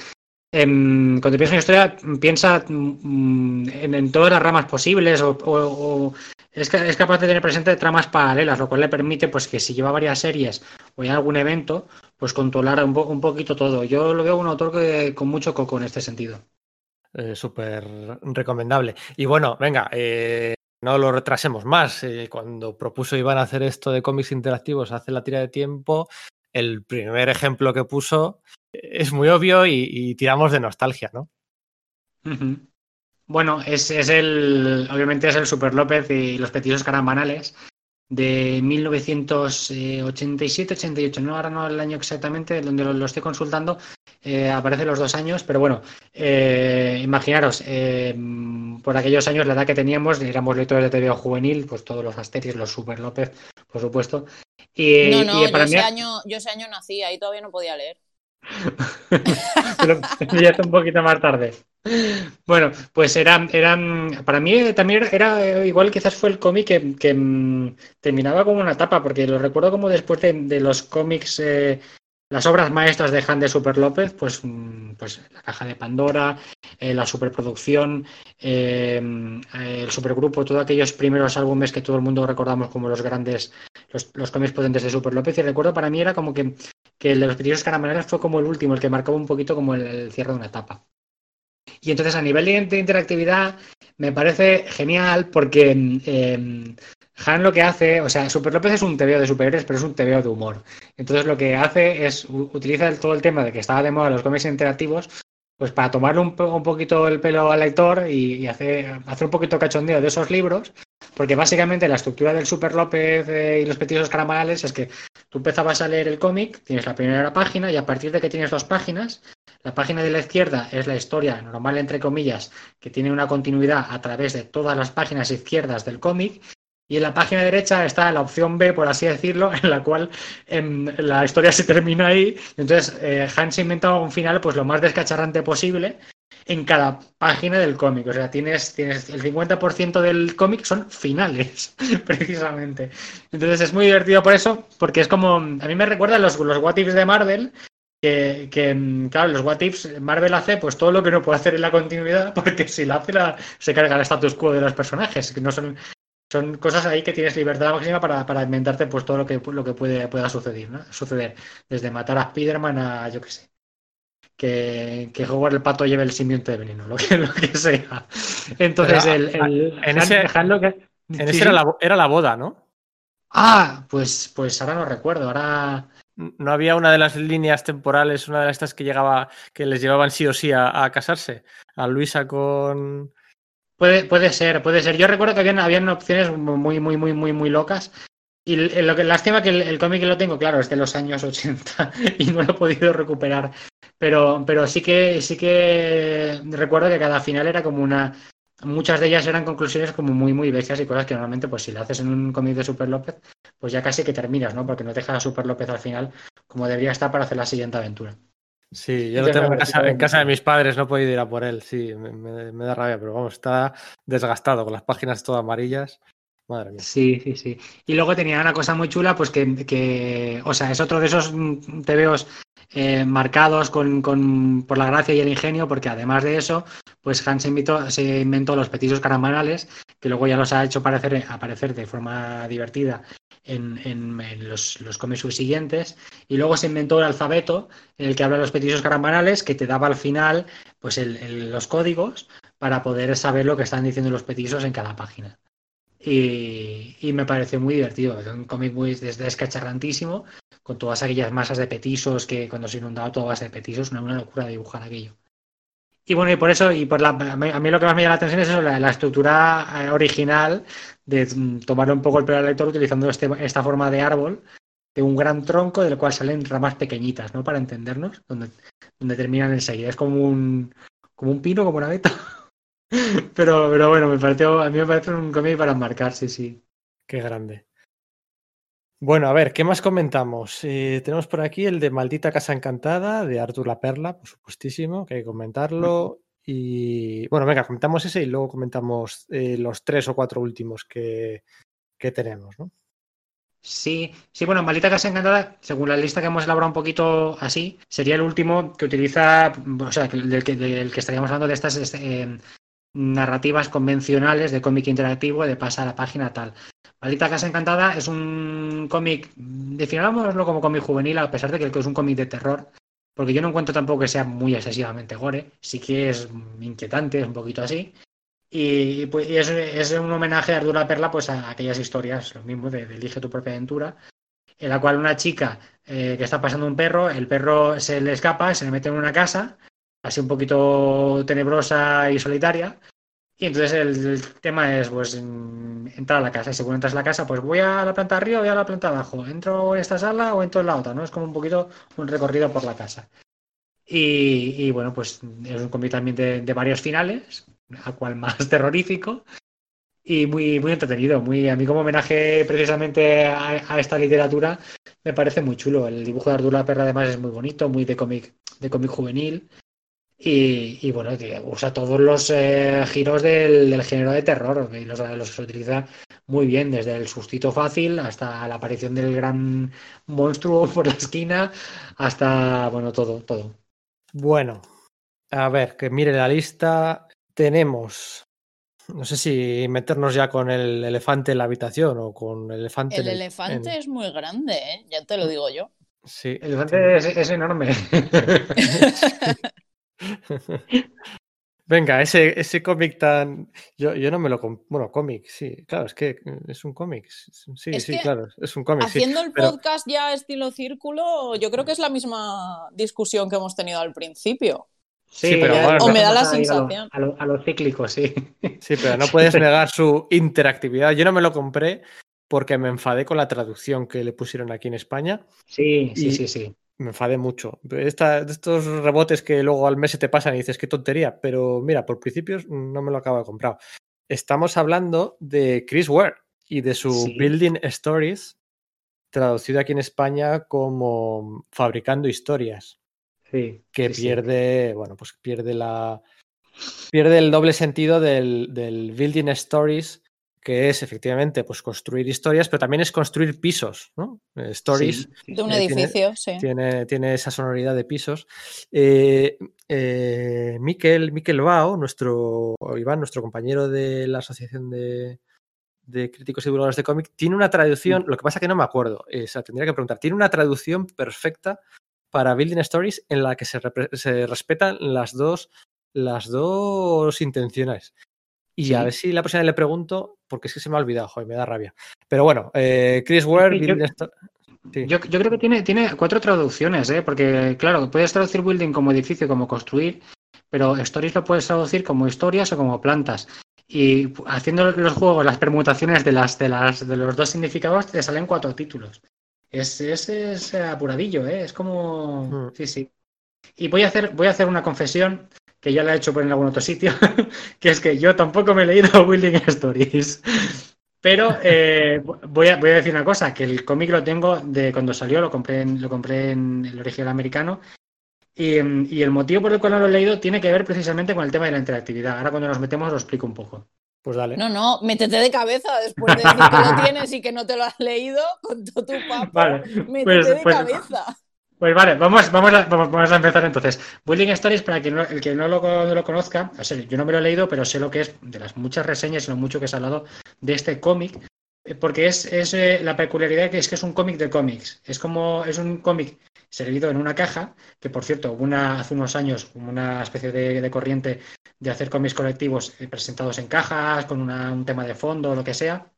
em, cuando piensa en historia, piensa mm, en, en todas las ramas posibles o, o- o es, ca- es capaz de tener presente tramas paralelas, lo cual le permite pues que si lleva varias series o en algún evento, pues controlar un, po- un poquito todo. Yo lo veo un autor que, con mucho coco en este sentido. Eh, Súper recomendable. Y bueno, venga, eh, no lo retrasemos más. Eh, cuando propuso Iván hacer esto de cómics interactivos hace la tira de tiempo, el primer ejemplo que puso es muy obvio y, tiramos de nostalgia, ¿no? Bueno, es, es el, obviamente es el Super López y los petizos caramanales de 1987-88, no ahora no el año exactamente, donde lo, lo estoy consultando, eh, aparecen los dos años, pero bueno, eh, imaginaros, eh, por aquellos años la edad que teníamos, éramos lectores de TVO juvenil, pues todos los Asteris, los Super López, por supuesto. Y, no, no, y yo, mí, ese año, yo ese año nací, ahí todavía no podía leer. Ya está un poquito más tarde. Bueno, pues eran, para mí también era eh, igual, quizás fue el cómic que, mm, terminaba como una etapa, porque lo recuerdo como después de, los cómics, eh, las obras maestras de Han de Super López, pues, mm, pues la caja de Pandora, eh, la superproducción, el supergrupo, todos aquellos primeros álbumes que todo el mundo recordamos como los grandes, los, los cómics potentes de Super López, y recuerdo para mí era como que que el de los petrillos caramanales fue como el último, el que marcaba un poquito como el, cierre de una etapa. Y entonces a nivel de, interactividad me parece genial porque eh, Han lo que hace, o sea, Super López es un TVO de superhéroes, pero es un TVO de humor. Entonces lo que hace es utiliza todo el tema de que estaba de moda los cómics interactivos, pues para tomarle un, un poquito el pelo al lector y, hacer, un poquito cachondeo de esos libros, porque básicamente la estructura del Super López eh, y los petrillos caramanales es que Tú empezabas a leer el cómic, tienes la primera página y a partir de que tienes dos páginas, la página de la izquierda es la historia normal, entre comillas, que tiene una continuidad a través de todas las páginas izquierdas del cómic. Y en la página derecha está la opción B, por así decirlo, en la cual em, la historia se termina ahí. Entonces, eh, Hans ha inventado un final pues lo más descacharrante posible en cada página del cómic. O sea, tienes, tienes el 50% del cómic son finales, precisamente. Entonces es muy divertido por eso, porque es como. A mí me recuerdan los, los What Ifs de Marvel. Que, que, mm, claro, los What Ifs, Marvel hace pues todo lo que no puede hacer en la continuidad, porque si la hace, la- se carga el status quo de los personajes, que no son. Son cosas ahí que tienes libertad máxima para, para inventarte pues todo lo que, lo que puede, pueda suceder, ¿no? Suceder. Desde matar a Spiderman a yo qué sé. Que, que Howard el pato lleve el simbionte de veneno, lo que, lo que sea. Entonces, Pero, el, el en Han- ese- Han lo que- En sí, ese era la, era la boda, ¿no? Ah, pues, pues ahora no recuerdo. Ahora. No había una de las líneas temporales, una de estas que llegaba, que les llevaban sí o sí a, a casarse. A Luisa con. Puede, puede ser, puede ser. Yo recuerdo que habían, habían opciones muy, muy, muy, muy, muy locas. Y l- lo que lástima que el, el cómic lo tengo, claro, es de los años 80 y no lo he podido recuperar. Pero, pero sí que, sí que recuerdo que cada final era como una. Muchas de ellas eran conclusiones como muy, muy bestias y cosas que normalmente, pues si lo haces en un cómic de Super López, pues ya casi que terminas, ¿no? Porque no te dejas a Super López al final como debería estar para hacer la siguiente aventura. Sí, yo lo tengo en casa, en casa de mis padres, no he podido ir a por él. Sí, me, me- me da rabia, pero vamos, está desgastado con las páginas todas amarillas. Madre mía. Sí, sí, sí. Y luego tenía una cosa muy chula, pues que, que o sea, es otro de esos mm, tebeos eh, marcados con, con- por la gracia y el ingenio, porque además de eso, pues Hans se, invitó- se inventó los petizos caramanales, que luego ya los ha hecho aparecer, aparecer de forma divertida en, en- los, los cómics subsiguientes, y luego se inventó el alfabeto, en el que habla los petizos caramanales, que te daba al final pues el- los códigos para poder saber lo que están diciendo los petizos en cada página. Y, y me pareció muy divertido. Un cómic muy des- descacharrantísimo, con todas aquellas masas de petisos que cuando se inundaba toda base de petisos, una, una locura dibujar aquello. Y bueno, y por eso, y por la, a mí lo que más me llama la atención es eso, la, estructura eh, original de mm, tomar un poco el pelo al lector utilizando este, esta forma de árbol, de un gran tronco del cual salen ramas pequeñitas, ¿no? Para entendernos, donde, donde terminan enseguida. Es como un, como un pino, como una veta. Pero, pero bueno, me pareció, a mí me parece un cómic para marcar, sí, sí. Qué grande. Bueno, a ver, ¿qué más comentamos? Eh, tenemos por aquí el de Maldita Casa Encantada, de Artur La Perla, por supuestísimo, que hay que comentarlo. Y bueno, venga, comentamos ese y luego comentamos eh, los tres o cuatro últimos que, que tenemos, ¿no? Sí, sí, bueno, Maldita Casa Encantada, según la lista que hemos elaborado un poquito así, sería el último que utiliza, o sea, del que, del que estaríamos hablando de estas este, narrativas convencionales de cómic interactivo, de pasar a la página tal. Maldita Casa Encantada es un cómic, definámoslo como cómic juvenil, a pesar de que es un cómic de terror, porque yo no encuentro tampoco que sea muy excesivamente gore, sí que es inquietante, es un poquito así. Y, pues, es, un homenaje a Ardura Perla pues a aquellas historias, lo mismo de, Elige tu propia aventura, en la cual una chica eh, que está pasando un perro, el perro se le escapa, se le mete en una casa, así un poquito tenebrosa y solitaria, y entonces el, tema es pues entrar a la casa, y según entras a la casa, pues voy a la planta arriba o voy a la planta abajo, entro en esta sala o entro en la otra, ¿no? Es como un poquito un recorrido por la casa. Y, bueno, pues es un cómic también de varios finales, a cual más terrorífico y muy, muy entretenido. Muy, a mí como homenaje precisamente a, esta literatura me parece muy chulo. El dibujo de Ardula Perra además es muy bonito, muy de cómic, de cómic juvenil. Y, bueno, usa todos los eh, giros del, género de terror los, los utiliza muy bien, desde el sustito fácil hasta la aparición del gran monstruo por la esquina, hasta, bueno, todo, todo. Bueno, a ver, que mire la lista tenemos, no sé si meternos ya con el elefante en la habitación o con el elefante. El, elefante es muy grande, ¿eh? ya te lo digo yo. Sí. El elefante es, enorme. Venga, ese, ese cómic tan. Yo, yo no me lo. Bueno, cómic, sí, claro, es que es un cómic. Sí, sí, claro, es un cómic. Haciendo el podcast ya estilo círculo, yo creo que es la misma discusión que hemos tenido al principio. Sí, pero o me da la sensación. A lo, a, cíclico, sí. Sí, pero no puedes negar su interactividad. Yo no me lo compré porque me enfadé con la traducción que le pusieron aquí en España. Sí, sí, sí, sí. Me enfadé mucho. Esta, estos rebotes que luego al mes se te pasan y dices qué tontería, pero mira, por principios no me lo acabo de comprar. Estamos hablando de Chris Ware y de su Building Stories, traducido aquí en España como Fabricando Historias que pierde, bueno, pues pierde la. Pierde el doble sentido del, del, building stories, que es efectivamente pues construir historias, pero también es construir pisos, ¿no? Eh, stories. De un edificio, sí. Tiene, tiene, esa sonoridad de pisos. Eh, eh, Miquel, Miquel Bao, nuestro Iván, nuestro compañero de la Asociación de, de Críticos y Divulgadores de Cómic, tiene una traducción, lo que pasa que no me acuerdo, o sea, tendría que preguntar, tiene una traducción perfecta para Building Stories en la que se, respetan las dos, las dos intenciones. Y a ver si la próxima le pregunto, porque es que se me ha olvidado, joder, me da rabia. Pero bueno, eh, Chris Ware, yo, yo, creo que tiene, tiene cuatro traducciones, ¿eh? porque claro, puedes traducir building como edificio, como construir, pero stories lo puedes traducir como historias o como plantas. Y haciendo los juegos, las permutaciones de las de las de los dos significados, te salen cuatro títulos. Es, es, apuradillo, ¿eh? Es como... Hmm. Sí, sí. Y voy a, hacer, voy a hacer una confesión que ya la he hecho por en algún otro sitio, que es que yo tampoco me he leído Building Stories. Pero eh, voy, a, voy, a, decir una cosa, que el cómic lo tengo de cuando salió, lo compré en, lo compré en el original americano, y, y, el motivo por el cual no lo he leído tiene que ver precisamente con el tema de la interactividad. Ahora cuando nos metemos lo explico un poco. Pues dale. No, no, métete de cabeza después de decir que lo tienes y que no te lo has leído con todo tu papá. Vale, métete pues, de pues, cabeza. Pues vale, vamos, vamos, a, vamos, a empezar entonces. Building Stories, para quien el que no lo, no lo conozca, yo no me lo he leído, pero sé lo que es de las muchas reseñas y lo mucho que se ha hablado de este cómic, eh, porque es, eh, la peculiaridad que es que es un cómic de cómics. Es como, es un cómic servido en una caja, que por cierto, una, hace unos años una especie de, corriente de hacer cómics colectivos eh, presentados en cajas, con un tema de fondo lo que sea.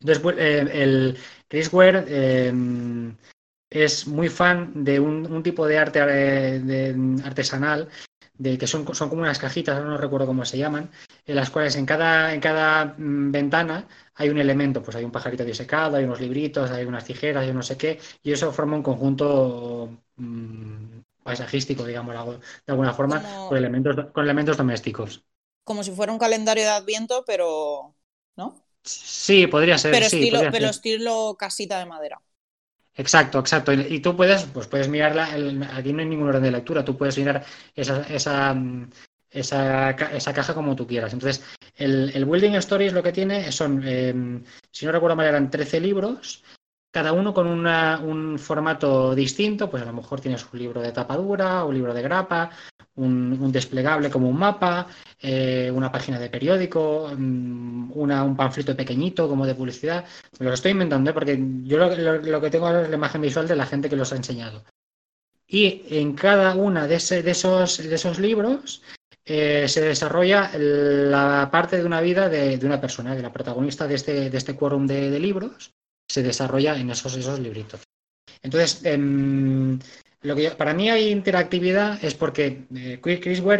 Entonces, eh, el Chris Ware es muy fan de un, tipo de arte artesanal, de, que son, son como unas cajitas, no recuerdo cómo se llaman, en las cuales en cada, en cada mm, ventana hay un elemento, pues hay un pajarito disecado, hay unos libritos, hay unas tijeras, hay no sé qué, y eso forma un conjunto mm, paisajístico, digamos, de alguna forma, con, elementos, con elementos domésticos. como si fuera un calendario de Adviento, pero. ¿No? Sí, podría ser. Pero, sí, estilo, podría pero ser. estilo casita de madera. Exacto, exacto. Y tú puedes, pues puedes mirarla, aquí no hay ningún orden de lectura, tú puedes mirar esa, esa, mm, esa, esa caja como tú quieras. Entonces, el, el Building Stories lo que tiene son, eh, si no recuerdo mal, eran 13 libros, cada uno con una- un formato distinto, pues a lo mejor tienes un libro de tapa dura, un libro de grapa, un, desplegable como un mapa, eh, una página de periódico, mm, una, un panfleto pequeñito como de publicidad. Me lo estoy inventando, ¿eh? porque yo lo, que tengo es la imagen visual de la gente que los ha enseñado. Y en cada una de, de esos, de esos libros eh, se desarrolla la parte de una vida de, de una persona, de la protagonista de este, de este quórum de, de libros, se desarrolla en esos, esos libritos. Entonces, em, lo que yo- para mí hay interactividad es porque eh,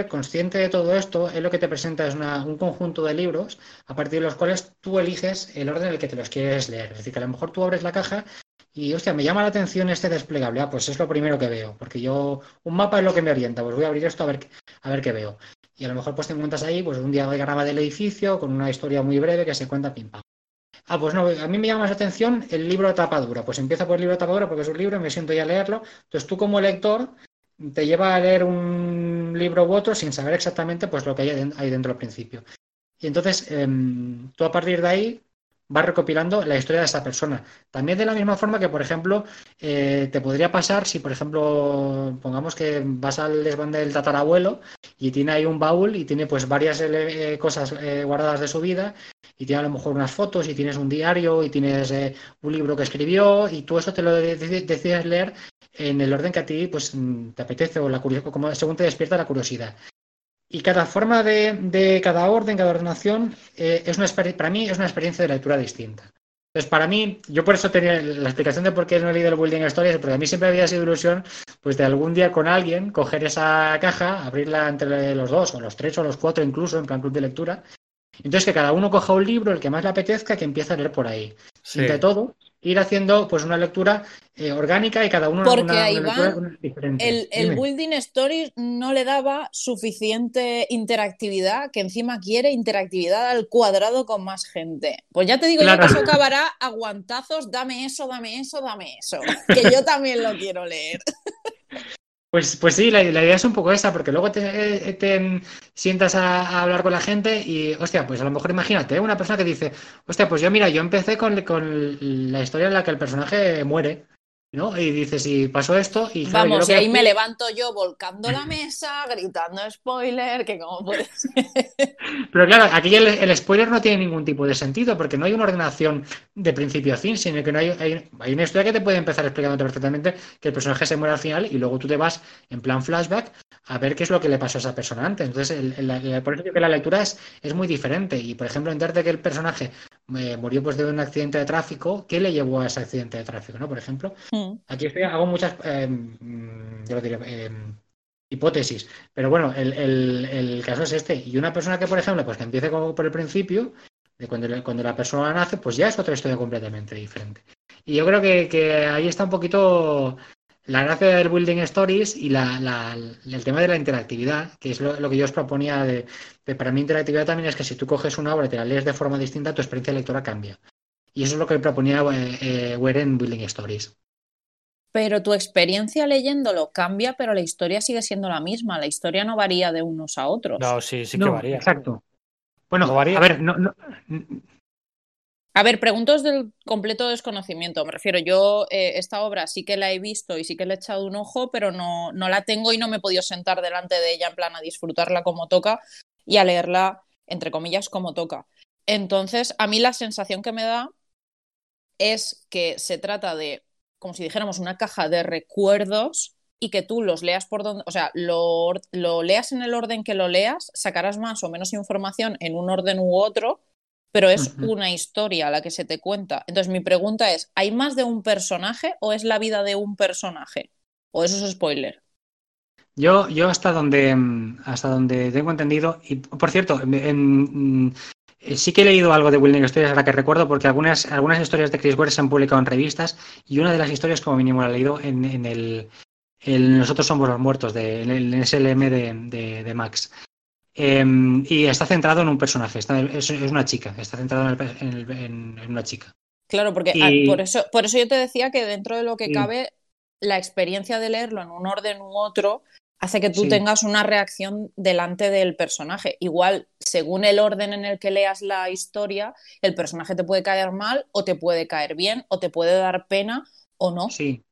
consciente de todo esto, él lo que te presenta es una- un conjunto de libros a partir de los cuales tú eliges el orden en el que te los quieres leer. Es decir, que a lo mejor tú abres la caja y, hostia, me llama la atención este desplegable. Ah, pues es lo primero que veo, porque yo, un mapa es lo que me orienta, pues voy a abrir esto a ver, a ver qué veo. Y a lo mejor pues te encuentras ahí, pues un diagrama del edificio con una historia muy breve que se cuenta pim pam. Ah, pues no, a mí me llama la atención el libro de tapa dura. Pues empieza por el libro de tapa dura porque es un libro y me siento ya a leerlo. Entonces tú como lector te lleva a leer un libro u otro sin saber exactamente pues lo que hay, hay dentro al principio. Y entonces em, tú a partir de ahí vas recopilando la historia de esa persona. También de la misma forma que, por ejemplo, eh, te podría pasar si, por ejemplo, pongamos que vas al desván del tatarabuelo y tiene ahí un baúl y tiene pues varias eh, cosas eh, guardadas de su vida y tiene a lo mejor unas fotos y tienes un diario y tienes un libro que escribió y tú eso te lo de- de- decides leer en el orden que a ti pues mm, te apetece o la curiosidad, como según te despierta la curiosidad. Y cada forma de, de cada orden, cada ordenación, eh, es una para mí es una experiencia de lectura distinta. Entonces, para mí, yo por eso tenía la explicación de por qué no he leído el Building Stories, porque a mí siempre había sido ilusión, pues de algún día con alguien coger esa caja, abrirla entre los dos, o los tres, o los cuatro incluso, en plan club de lectura. Entonces, que cada uno coja un libro, el que más le apetezca, que empiece a leer por ahí. Sí. Entre todo, ir haciendo pues una lectura eh, orgánica y cada uno Porque una, a una lectura Iván, diferente. El, el. Building Stories no le daba suficiente interactividad, que encima quiere interactividad al cuadrado con más gente. Pues ya te digo Claro. yo que eso acabará a guantazos, dame eso, dame eso, dame eso. Que yo también lo quiero leer. Pues, pues sí, la, idea es un poco esa, porque luego te, eh, te sientas a, hablar con la gente y, hostia, pues a lo mejor imagínate, una persona que dice, hostia, pues yo mira, yo empecé con la historia en la que el personaje muere, ¿no? Y dices, y pasó esto, y claro, Vamos, y que ahí me levanto yo volcando la mesa, gritando spoiler, que como puede ser. Pero claro, aquí el, el spoiler no tiene ningún tipo de sentido, porque no hay una ordenación de principio a fin, sino que no hay, hay, hay una historia que te puede empezar explicándote perfectamente que el personaje se muere al final y luego tú te vas en plan flashback a ver qué es lo que le pasó a esa persona antes. Entonces, el- el- el- por eso que la lectura es, es muy diferente. Y, por ejemplo, enterarte que el personaje eh, murió pues de un accidente de tráfico, ¿qué le llevó a ese accidente de tráfico, no? Por ejemplo, Mm. Aquí estoy, hago muchas, eh, mm, yo lo diré, eh, hipótesis, pero bueno, el, caso es este. Y una persona que, por ejemplo, pues que empiece como por el principio, de cuando, cuando la persona nace, pues ya es otra historia completamente diferente. Y yo creo que, que ahí está un poquito la gracia del Building Stories y la, la- el tema de la interactividad, que es lo, lo que yo os proponía de, de- para mí interactividad también es que si tú coges una obra y te la lees de forma distinta, tu experiencia lectora cambia. Y eso es lo que proponía eh, eh, en Building Stories. Pero tu experiencia leyéndolo cambia, pero la historia sigue siendo la misma. La historia no varía de unos a otros. No, sí, sí que No, varía. Exacto. Bueno, No varía. a ver, no, no- A ver, preguntos del completo desconocimiento. Me refiero, yo eh, esta obra sí que la he visto y sí que le he echado un ojo, pero no, no la tengo y no me he podido sentar delante de ella en plan a disfrutarla como toca y a leerla, entre comillas, como toca. Entonces, a mí la sensación que me da es que se trata de, como si dijéramos, una caja de recuerdos y que tú los leas por donde, o sea, lo, lo leas en el orden que lo leas, sacarás más o menos información en un orden u otro, pero es una historia la que se te cuenta. Entonces, mi pregunta es, ¿hay más de un personaje o es la vida de un personaje? ¿O eso es spoiler? yo, yo hasta donde mm, hasta donde tengo entendido, y por cierto, en- en- mm, sí que he leído algo de Building Stories ahora que recuerdo, porque algunas, algunas historias de Chris Ware se han publicado en revistas, y una de las historias, como mínimo, la he leído en, en el, el Nosotros somos los muertos, de, en el SLM de, de- de Max. Em, y está centrado en un personaje, está- es, es una chica, está centrado en, el pe- en el- en- en una chica. Claro, porque Y- ah, por, eso, por eso yo te decía que dentro de lo que Sí. cabe, la experiencia de leerlo en un orden u otro hace que tú Sí. tengas una reacción delante del personaje. Igual, según el orden en el que leas la historia, el personaje te puede caer mal o te puede caer bien o te puede dar pena o no. Sí,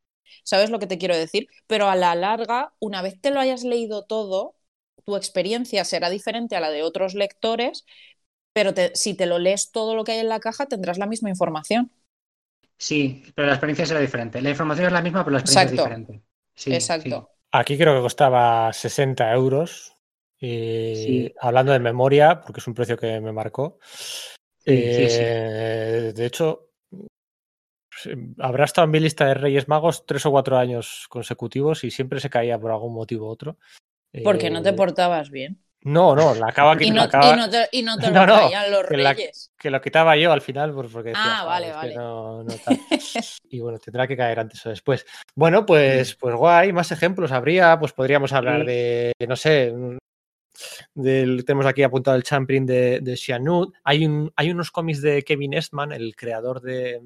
¿Sabes lo que te quiero decir? Pero a la larga, una vez te lo hayas leído todo, tu experiencia será diferente a la de otros lectores, pero te- si te lo lees todo lo que hay en la caja, tendrás la misma información. sí, pero la experiencia será diferente. La información es la misma, pero la experiencia Exacto. es diferente. Sí, Exacto. Aquí creo que costaba 60 euros. Y Sí. hablando de memoria, porque es un precio que me marcó. Sí, sí, sí. eh, De hecho, habrá estado en mi lista de Reyes Magos tres o cuatro años consecutivos y siempre se caía por algún motivo u otro. Porque no te Eh, portabas bien. No, no, la acaba Y la no, acaba- y no te, y no te No, lo traían los que la- reyes. que lo quitaba yo al final por- porque decía, Ah, "Joder, vale, que vale. no- no tal". y bueno, tendrá que caer antes o después. Bueno, pues, pues guay, más ejemplos habría, pues podríamos hablar Sí. de, no sé, mm, del, tenemos aquí apuntado el Champion de, de. Hay, un, hay unos cómics de Kevin Eastman, el creador de,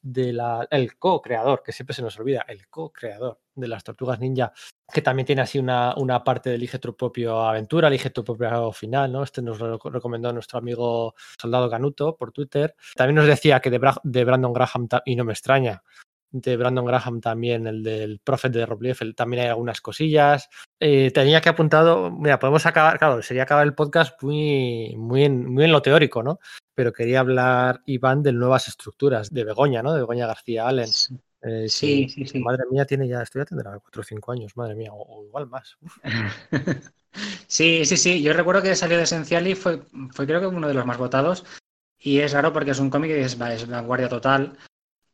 de la, el co-creador, que siempre se nos olvida, el co-creador de las Tortugas Ninja, que también tiene así una, una parte de Elige tu propio aventura, Elige tu propio final, ¿no? Este nos lo recomendó nuestro amigo Soldado Canuto por Twitter. También nos decía que de, de Brandon Graham, y no me extraña, de Brandon Graham también, el del Prophet de Rob Liefeld, también hay algunas cosillas. Eh, tenía que apuntado, mira, podemos acabar, claro, sería acabar el podcast muy, muy, en, muy en lo teórico, ¿no? Pero quería hablar, Iván, de nuevas estructuras, de Begoña, ¿no? De Begoña García Allen. Eh, Sí, que- sí, sí. Madre mía, tiene ya, esto ya tendrá 4 o 5 años, madre mía, o, o igual más. Sí, sí, sí. Yo recuerdo que salió de Esencial y fue, fue creo que uno de los más votados. Y es raro porque es un cómic que es, es vanguardia total.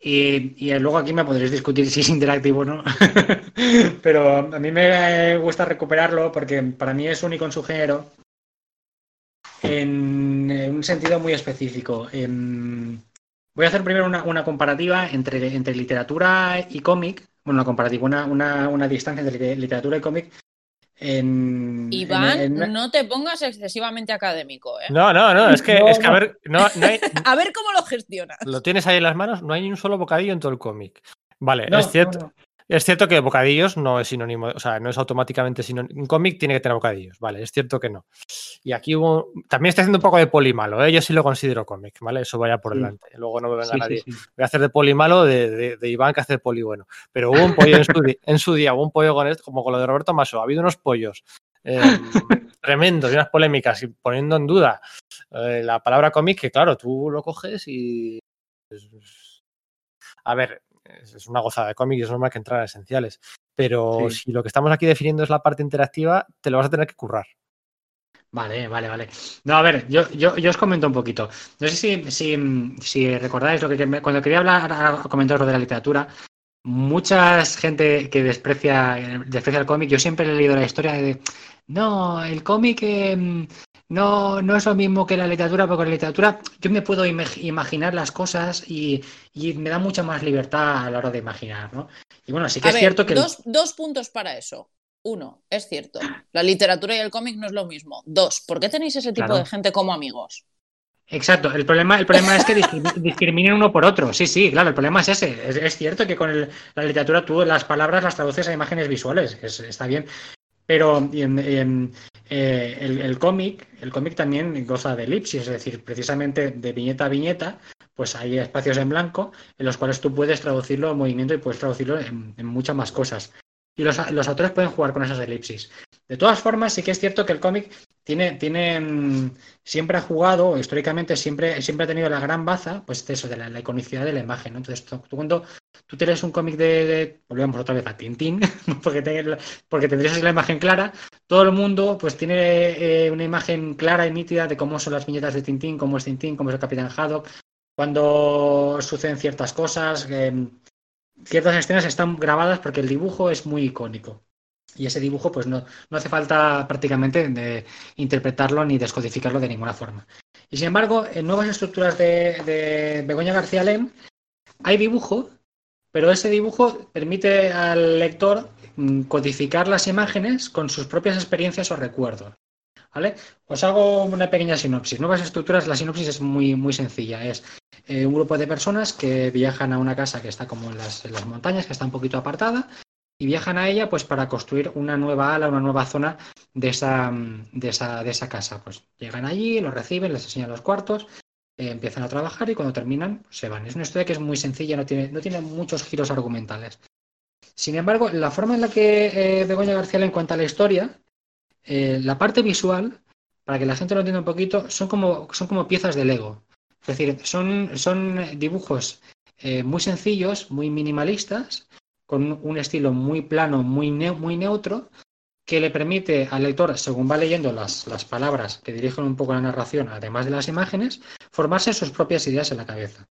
Y, y luego aquí me podréis discutir si es interactivo o no. Pero a mí me gusta recuperarlo porque para mí es único en su género. En, en un sentido muy específico. Em, voy a hacer primero una, una comparativa entre, entre literatura y cómic. Bueno, una comparativa, una, una, una distancia entre literatura y cómic. En, Iván, en- en- no te pongas excesivamente académico, ¿eh? No, no, no, es que, No, es que a ver, no, no hay- A ver cómo lo gestionas. lo tienes ahí en las manos, no hay ni un solo bocadillo en todo el cómic. Vale, No, es cierto. no, no. Es cierto que bocadillos no es sinónimo, o sea, no es automáticamente sinónimo. Un cómic tiene que tener bocadillos, vale, es cierto que no. Y aquí hubo. También estoy haciendo un poco de poli malo, ¿eh? yo sí lo considero cómic, ¿vale? Eso vaya por Sí. delante. Luego no me venga Sí, nadie. sí, sí. Voy a hacer de poli malo de, de- de Iván que hace de poli bueno. Pero hubo un pollo en su, en su día, hubo un pollo con esto, como con lo de Roberto Maso. Ha habido unos pollos eh, tremendos y unas polémicas y poniendo en duda eh, la palabra cómic, que claro, tú lo coges y. a ver, es una gozada de cómic y es normal que entrar a esenciales. Pero si lo que estamos aquí definiendo es la parte interactiva, te lo vas a tener que currar. Vale, vale, vale. No, a ver, yo, yo, yo os comento un poquito. No sé si, si, si recordáis lo que cuando quería hablar, comentaros lo de la literatura, mucha gente que desprecia, desprecia el cómic, yo siempre he leído la historia de no, el cómic eh, no, no es lo mismo que la literatura, porque la literatura yo me puedo imag- imaginar las cosas y, y me da mucha más libertad a la hora de imaginar, ¿no? Y bueno, sí que A es ver, cierto que dos, dos puntos para eso. Uno, es cierto, la literatura y el cómic no es lo mismo. Dos, ¿por qué tenéis ese tipo Claro. de gente como amigos? Exacto, el problema, el problema es que discrimi- discriminen uno por otro. Sí, sí, claro, el problema es ese. Es, es cierto que con el- la literatura tú las palabras las traduces a imágenes visuales, es- está bien. Pero en- en, eh, el, el cómic, el cómic también goza de elipsis, es decir, precisamente de viñeta a viñeta, pues hay espacios en blanco en los cuales tú puedes traducirlo en movimiento y puedes traducirlo en, en muchas más cosas. Y los, los autores pueden jugar con esas elipsis. De todas formas, sí que es cierto que el cómic tiene, tiene mm, siempre ha jugado, históricamente siempre, siempre ha tenido la gran baza, pues de eso, de la, iconicidad de la imagen. Entonces, tú, cuando tú tienes un cómic de, volvemos otra vez a Tintín, porque, porque tendrías la imagen clara, todo el mundo pues tiene eh, una imagen clara y nítida de cómo son las viñetas de Tintín, cómo es Tintín, cómo es el Capitán Haddock, cuando suceden ciertas cosas, ciertas escenas están grabadas porque el dibujo es muy icónico. Y ese dibujo, pues no, no hace falta prácticamente interpretarlo ni descodificarlo de ninguna forma. Y sin embargo, en nuevas estructuras de, de Begoña García Lem hay dibujo, pero ese dibujo permite al lector mm, codificar las imágenes con sus propias experiencias o recuerdos. ¿Vale? Os hago una pequeña sinopsis. Nuevas estructuras, la sinopsis es muy, muy sencilla. Es eh, un grupo de personas que viajan a una casa que está como en las, en las, montañas, que está un poquito apartada, y viajan a ella pues para construir una nueva ala, una nueva zona de esa, de esa, de esa casa. Pues llegan allí, los reciben, les enseñan los cuartos, eh, empiezan a trabajar y cuando terminan pues, se van. Es una historia que es muy sencilla, no tiene, no tiene muchos giros argumentales. Sin embargo, la forma en la que eh, Begoña García le cuenta la historia eh, la parte visual, para que la gente lo entienda un poquito, son como, son como piezas de Lego. Es decir, son, son dibujos eh, muy sencillos, muy minimalistas, con un estilo muy plano, muy, muy neutro, que le permite al lector, según va leyendo las, las, palabras que dirigen un poco la narración, además de las imágenes, formarse sus propias ideas en la cabeza.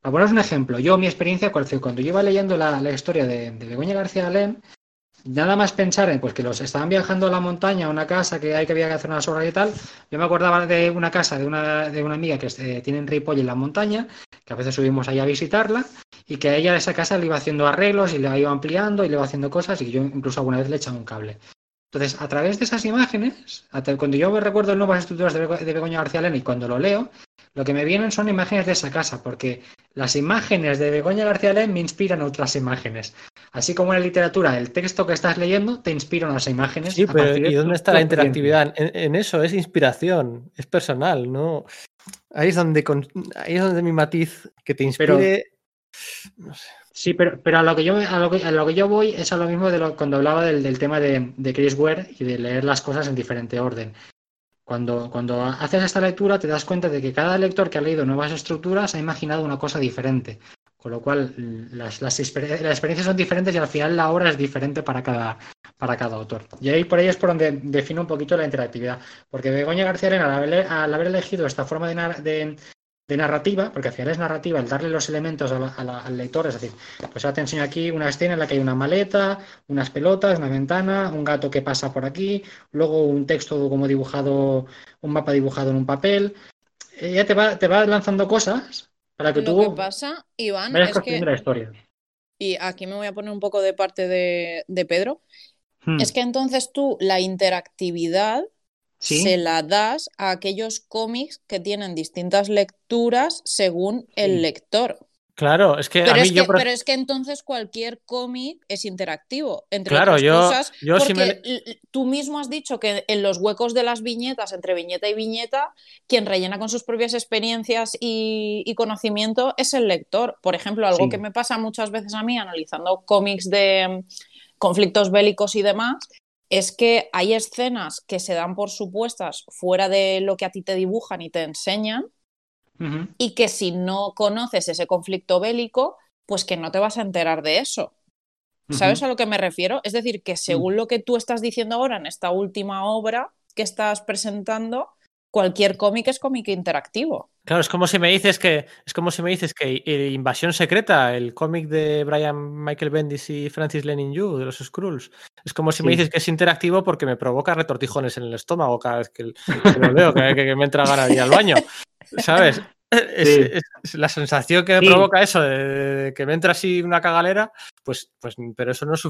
Para poneros un ejemplo, yo mi experiencia, cuando yo iba leyendo la, la historia de, de Begoña García Alén, nada más pensar en pues que los estaban viajando a la montaña, a una casa que hay que había que hacer unas obras y tal, yo me acordaba de una casa de una, de una amiga que eh, tiene en Ripoll en la montaña, que a veces subimos ahí a visitarla, y que a ella de esa casa le iba haciendo arreglos y le iba ampliando y le iba haciendo cosas, y yo incluso alguna vez le he echado un cable. Entonces, a través de esas imágenes, cuando yo me recuerdo nuevas estructuras de, Begoña García Lena y cuando lo leo, lo que me vienen son imágenes de esa casa, porque las imágenes de Begoña García Len me inspiran otras imágenes. Así como en la literatura, el texto que estás leyendo te inspira unas imágenes. Sí, pero ¿y dónde está la interactividad? En, eso es inspiración, es personal, ¿no? Ahí es donde, ahí es donde mi matiz que te inspire. no sé. Sí, pero, pero a, lo que yo, a, lo que, a lo que yo voy es a lo mismo de lo, cuando hablaba del, del tema de, de Chris Ware y de leer las cosas en diferente orden. Cuando, cuando haces esta lectura te das cuenta de que cada lector que ha leído nuevas estructuras ha imaginado una cosa diferente. Con lo cual las, las, experiencias son diferentes y al final la obra es diferente para cada, para cada autor. Y ahí por ahí es por donde defino un poquito la interactividad. Porque Begoña García Arena, al haber, al haber elegido esta forma de, de, de narrativa, porque al final es narrativa el darle los elementos al lector, es decir, pues ahora te enseño aquí una escena en la que hay una maleta, unas pelotas, una ventana, un gato que pasa por aquí, luego un texto como dibujado, un mapa dibujado en un papel. Ella te va, te va lanzando cosas para que Lo tú que pasa, Iván, es que, la historia. y aquí me voy a poner un poco de parte de, de Pedro, Hmm. es que entonces tú la interactividad Sí. se la das a aquellos cómics que tienen distintas lecturas según el lector. Claro, es que Pero a mí es, que, por- pero es que entonces cualquier cómic es interactivo, entre Claro, otras yo- cosas, yo porque me tú mismo has dicho que en los huecos de las viñetas, entre viñeta y viñeta, quien rellena con sus propias experiencias y, y conocimiento es el lector. Por ejemplo, algo Sí. que me pasa muchas veces a mí analizando cómics de mm, conflictos bélicos y demás, es que hay escenas que se dan por supuestas fuera de lo que a ti te dibujan y te enseñan, y que si no conoces ese conflicto bélico, pues que no te vas a enterar de eso. ¿Sabes a lo que me refiero? Es decir, que según lo que tú estás diciendo ahora en esta última obra que estás presentando, cualquier cómic es cómic interactivo. Claro, es como si me dices que es como si me dices que eh, Invasión Secreta, el cómic de Brian Michael Bendis y Francis Lenin Yu de los Skrulls, es como si me dices que es interactivo porque me provoca retortijones en el estómago cada vez que, que lo leo, que, que me entra ganas de ir al baño, ¿sabes? Es, Sí. es- es la sensación que me Sí. provoca eso de, de que me entra así una cagalera, pues, pues, pero eso no es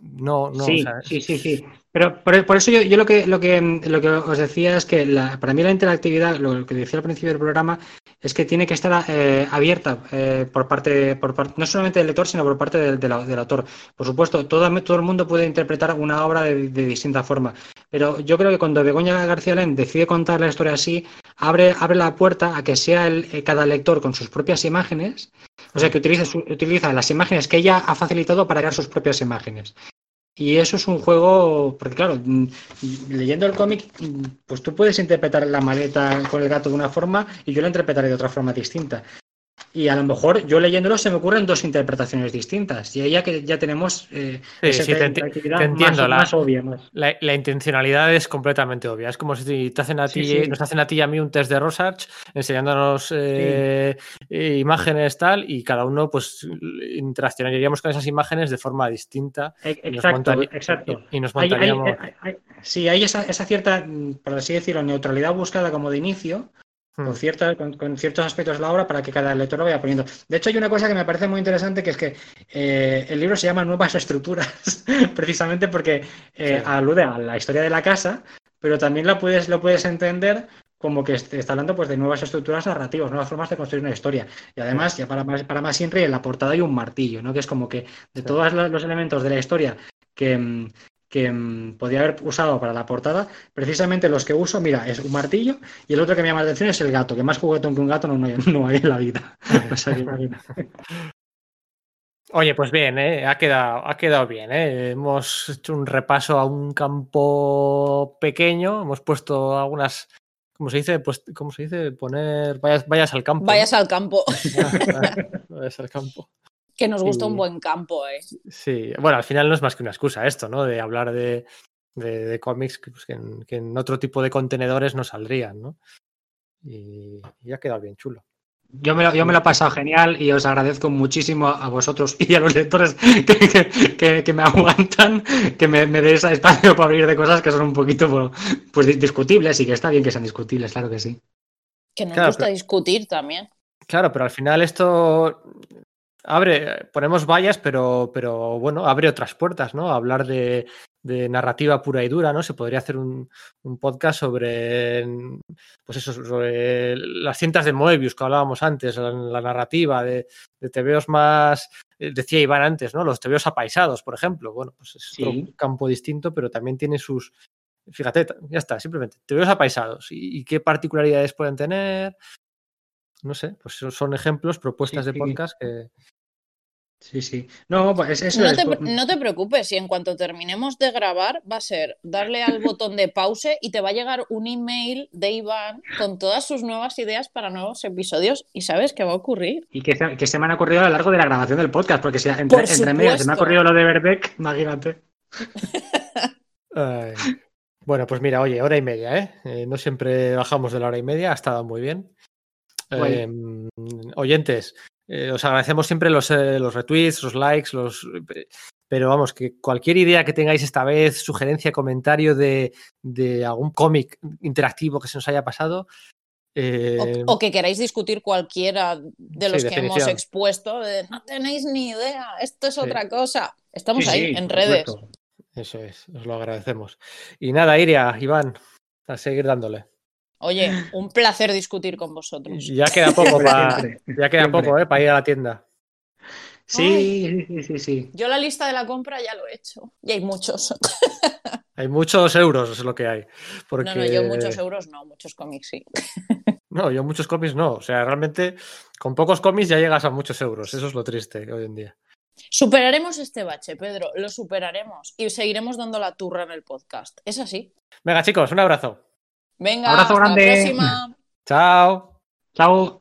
no, no, sí, sí, sí, sí. Pero por, por eso yo, yo lo que lo que lo que os decía es que la- para mí la interactividad, lo que decía al principio del programa, es que tiene que estar eh, abierta eh, por parte, por parte, no solamente del lector, sino por parte del, del au- del autor. Por supuesto, todo, todo el mundo puede interpretar una obra de, de distinta forma. Pero yo creo que cuando Begoña García Len decide contar la historia así, abre, abre la puerta a que sea el, eh, cada lector con sus propias imágenes, o sea, que utilice, su- utiliza las imágenes que ella ha facilitado para crear sus propias imágenes. Y eso es un juego, porque claro, mm, leyendo el cómic, mm, pues tú puedes interpretar la maleta con el gato de una forma y yo la interpretaré de otra forma distinta. Y a lo mejor yo leyéndolo se me ocurren dos interpretaciones distintas. Y ahí ya que ya tenemos eh, Sí, esa sí, te enti- interactividad te entiendo, más, la- más obvia. Más. La, la intencionalidad es completamente obvia. Es como si te hacen a Sí, ti, nos hacen a ti y a mí un test de Rorschach enseñándonos eh, eh, imágenes tal y cada uno pues interaccionaríamos con esas imágenes de forma distinta E- y nos, Exacto, exacto. y nos hay- montaríamos. hay- hay- sí, hay esa, esa cierta, mm, por así decirlo, neutralidad buscada como de inicio. Con, cierta- con, con ciertos aspectos de la obra para que cada lector lo vaya poniendo. De hecho, hay una cosa que me parece muy interesante, que es que eh, el libro se llama Nuevas Estructuras, precisamente porque eh, Sí. alude a la historia de la casa, pero también lo puedes, lo puedes entender como que está hablando pues, de nuevas estructuras narrativas, nuevas formas de construir una historia. Y además, ya para más, para más siempre, en la portada hay un martillo, ¿no? Que es como que de todos los elementos de la historia que, que mm, podía haber usado para la portada, precisamente los que uso, mira, es un martillo y el otro que me llama la atención es el gato, que más juguetón que un gato no, hay, no en la vida. Oye, pues bien, ¿eh? ha, quedado, ha quedado bien. ¿eh? Hemos hecho un repaso a un campo pequeño, hemos puesto algunas, ¿cómo se dice? Pues, ¿Cómo se dice? Poner, vayas, vayas al campo. Vayas al campo. vayas al campo. Que nos gusta un buen campo, ¿eh? Sí, bueno, al final no es más que una excusa esto, ¿no? De hablar de, cómics pues, que, en, otro tipo de contenedores no saldrían, ¿no? Y, y ha quedado bien chulo. Yo me, lo, yo me lo he pasado genial y os agradezco muchísimo a vosotros y a los lectores que, me aguantan, que me, me deis espacio para abrir de cosas que son un poquito pues, discutibles y que está bien que sean discutibles, claro que sí. Que nos gusta discutir también. Claro, pero al final esto abre, ponemos vallas, pero, pero bueno, abre otras puertas, ¿no? Hablar de, narrativa pura y dura, ¿no? Se podría hacer un, podcast sobre, pues eso, sobre las cintas de Moebius que hablábamos antes, la, narrativa de, de tebeos más, eh, decía Iván antes, ¿no? Los tebeos apaisados, por ejemplo. Bueno, pues es un campo distinto, pero también tiene sus, fíjate, ya está, simplemente, tebeos apaisados. ¿Y, qué particularidades pueden tener? No sé, pues son ejemplos, propuestas de podcast que, Sí, sí. No, pues eso no, te, no te preocupes, si en cuanto terminemos de grabar va a ser darle al botón de pause y te va a llegar un email de Iván con todas sus nuevas ideas para nuevos episodios y sabes qué va a ocurrir. Y que se, me han ocurrido a lo largo de la grabación del podcast, porque si entre, entre medio se me ha ocurrido lo de Verbeck, imagínate. Bueno, pues mira, oye, hora y media, ¿eh? ¿eh? No siempre bajamos de la hora y media, ha estado muy bien. Em, oyentes, eh, os agradecemos siempre los, eh, los, retweets, los likes, los. Pero vamos, que cualquier idea que tengáis esta vez, sugerencia, comentario de, algún cómic interactivo que se nos haya pasado. Eh, o, que queráis discutir cualquiera de los que hemos expuesto, no tenéis ni idea, esto es otra cosa. Estamos ahí, en redes. Eso es, os lo agradecemos. Y nada, Iria, Iván, a seguir dándole. Oye, un placer discutir con vosotros. Ya queda poco para ya queda poco, ¿eh? para ir a la tienda. Sí, sí, sí, sí. Yo la lista de la compra ya lo he hecho. Y hay muchos. Hay muchos euros, es lo que hay. Porque... No, no, yo muchos euros no, muchos cómics sí. No, yo muchos cómics no. O sea, realmente con pocos cómics ya llegas a muchos euros. Eso es lo triste hoy en día. Superaremos este bache, Pedro. Lo superaremos. Y seguiremos dando la turra en el podcast. Es así. Venga, chicos, un abrazo. Venga, hasta la próxima. Chao. Chao.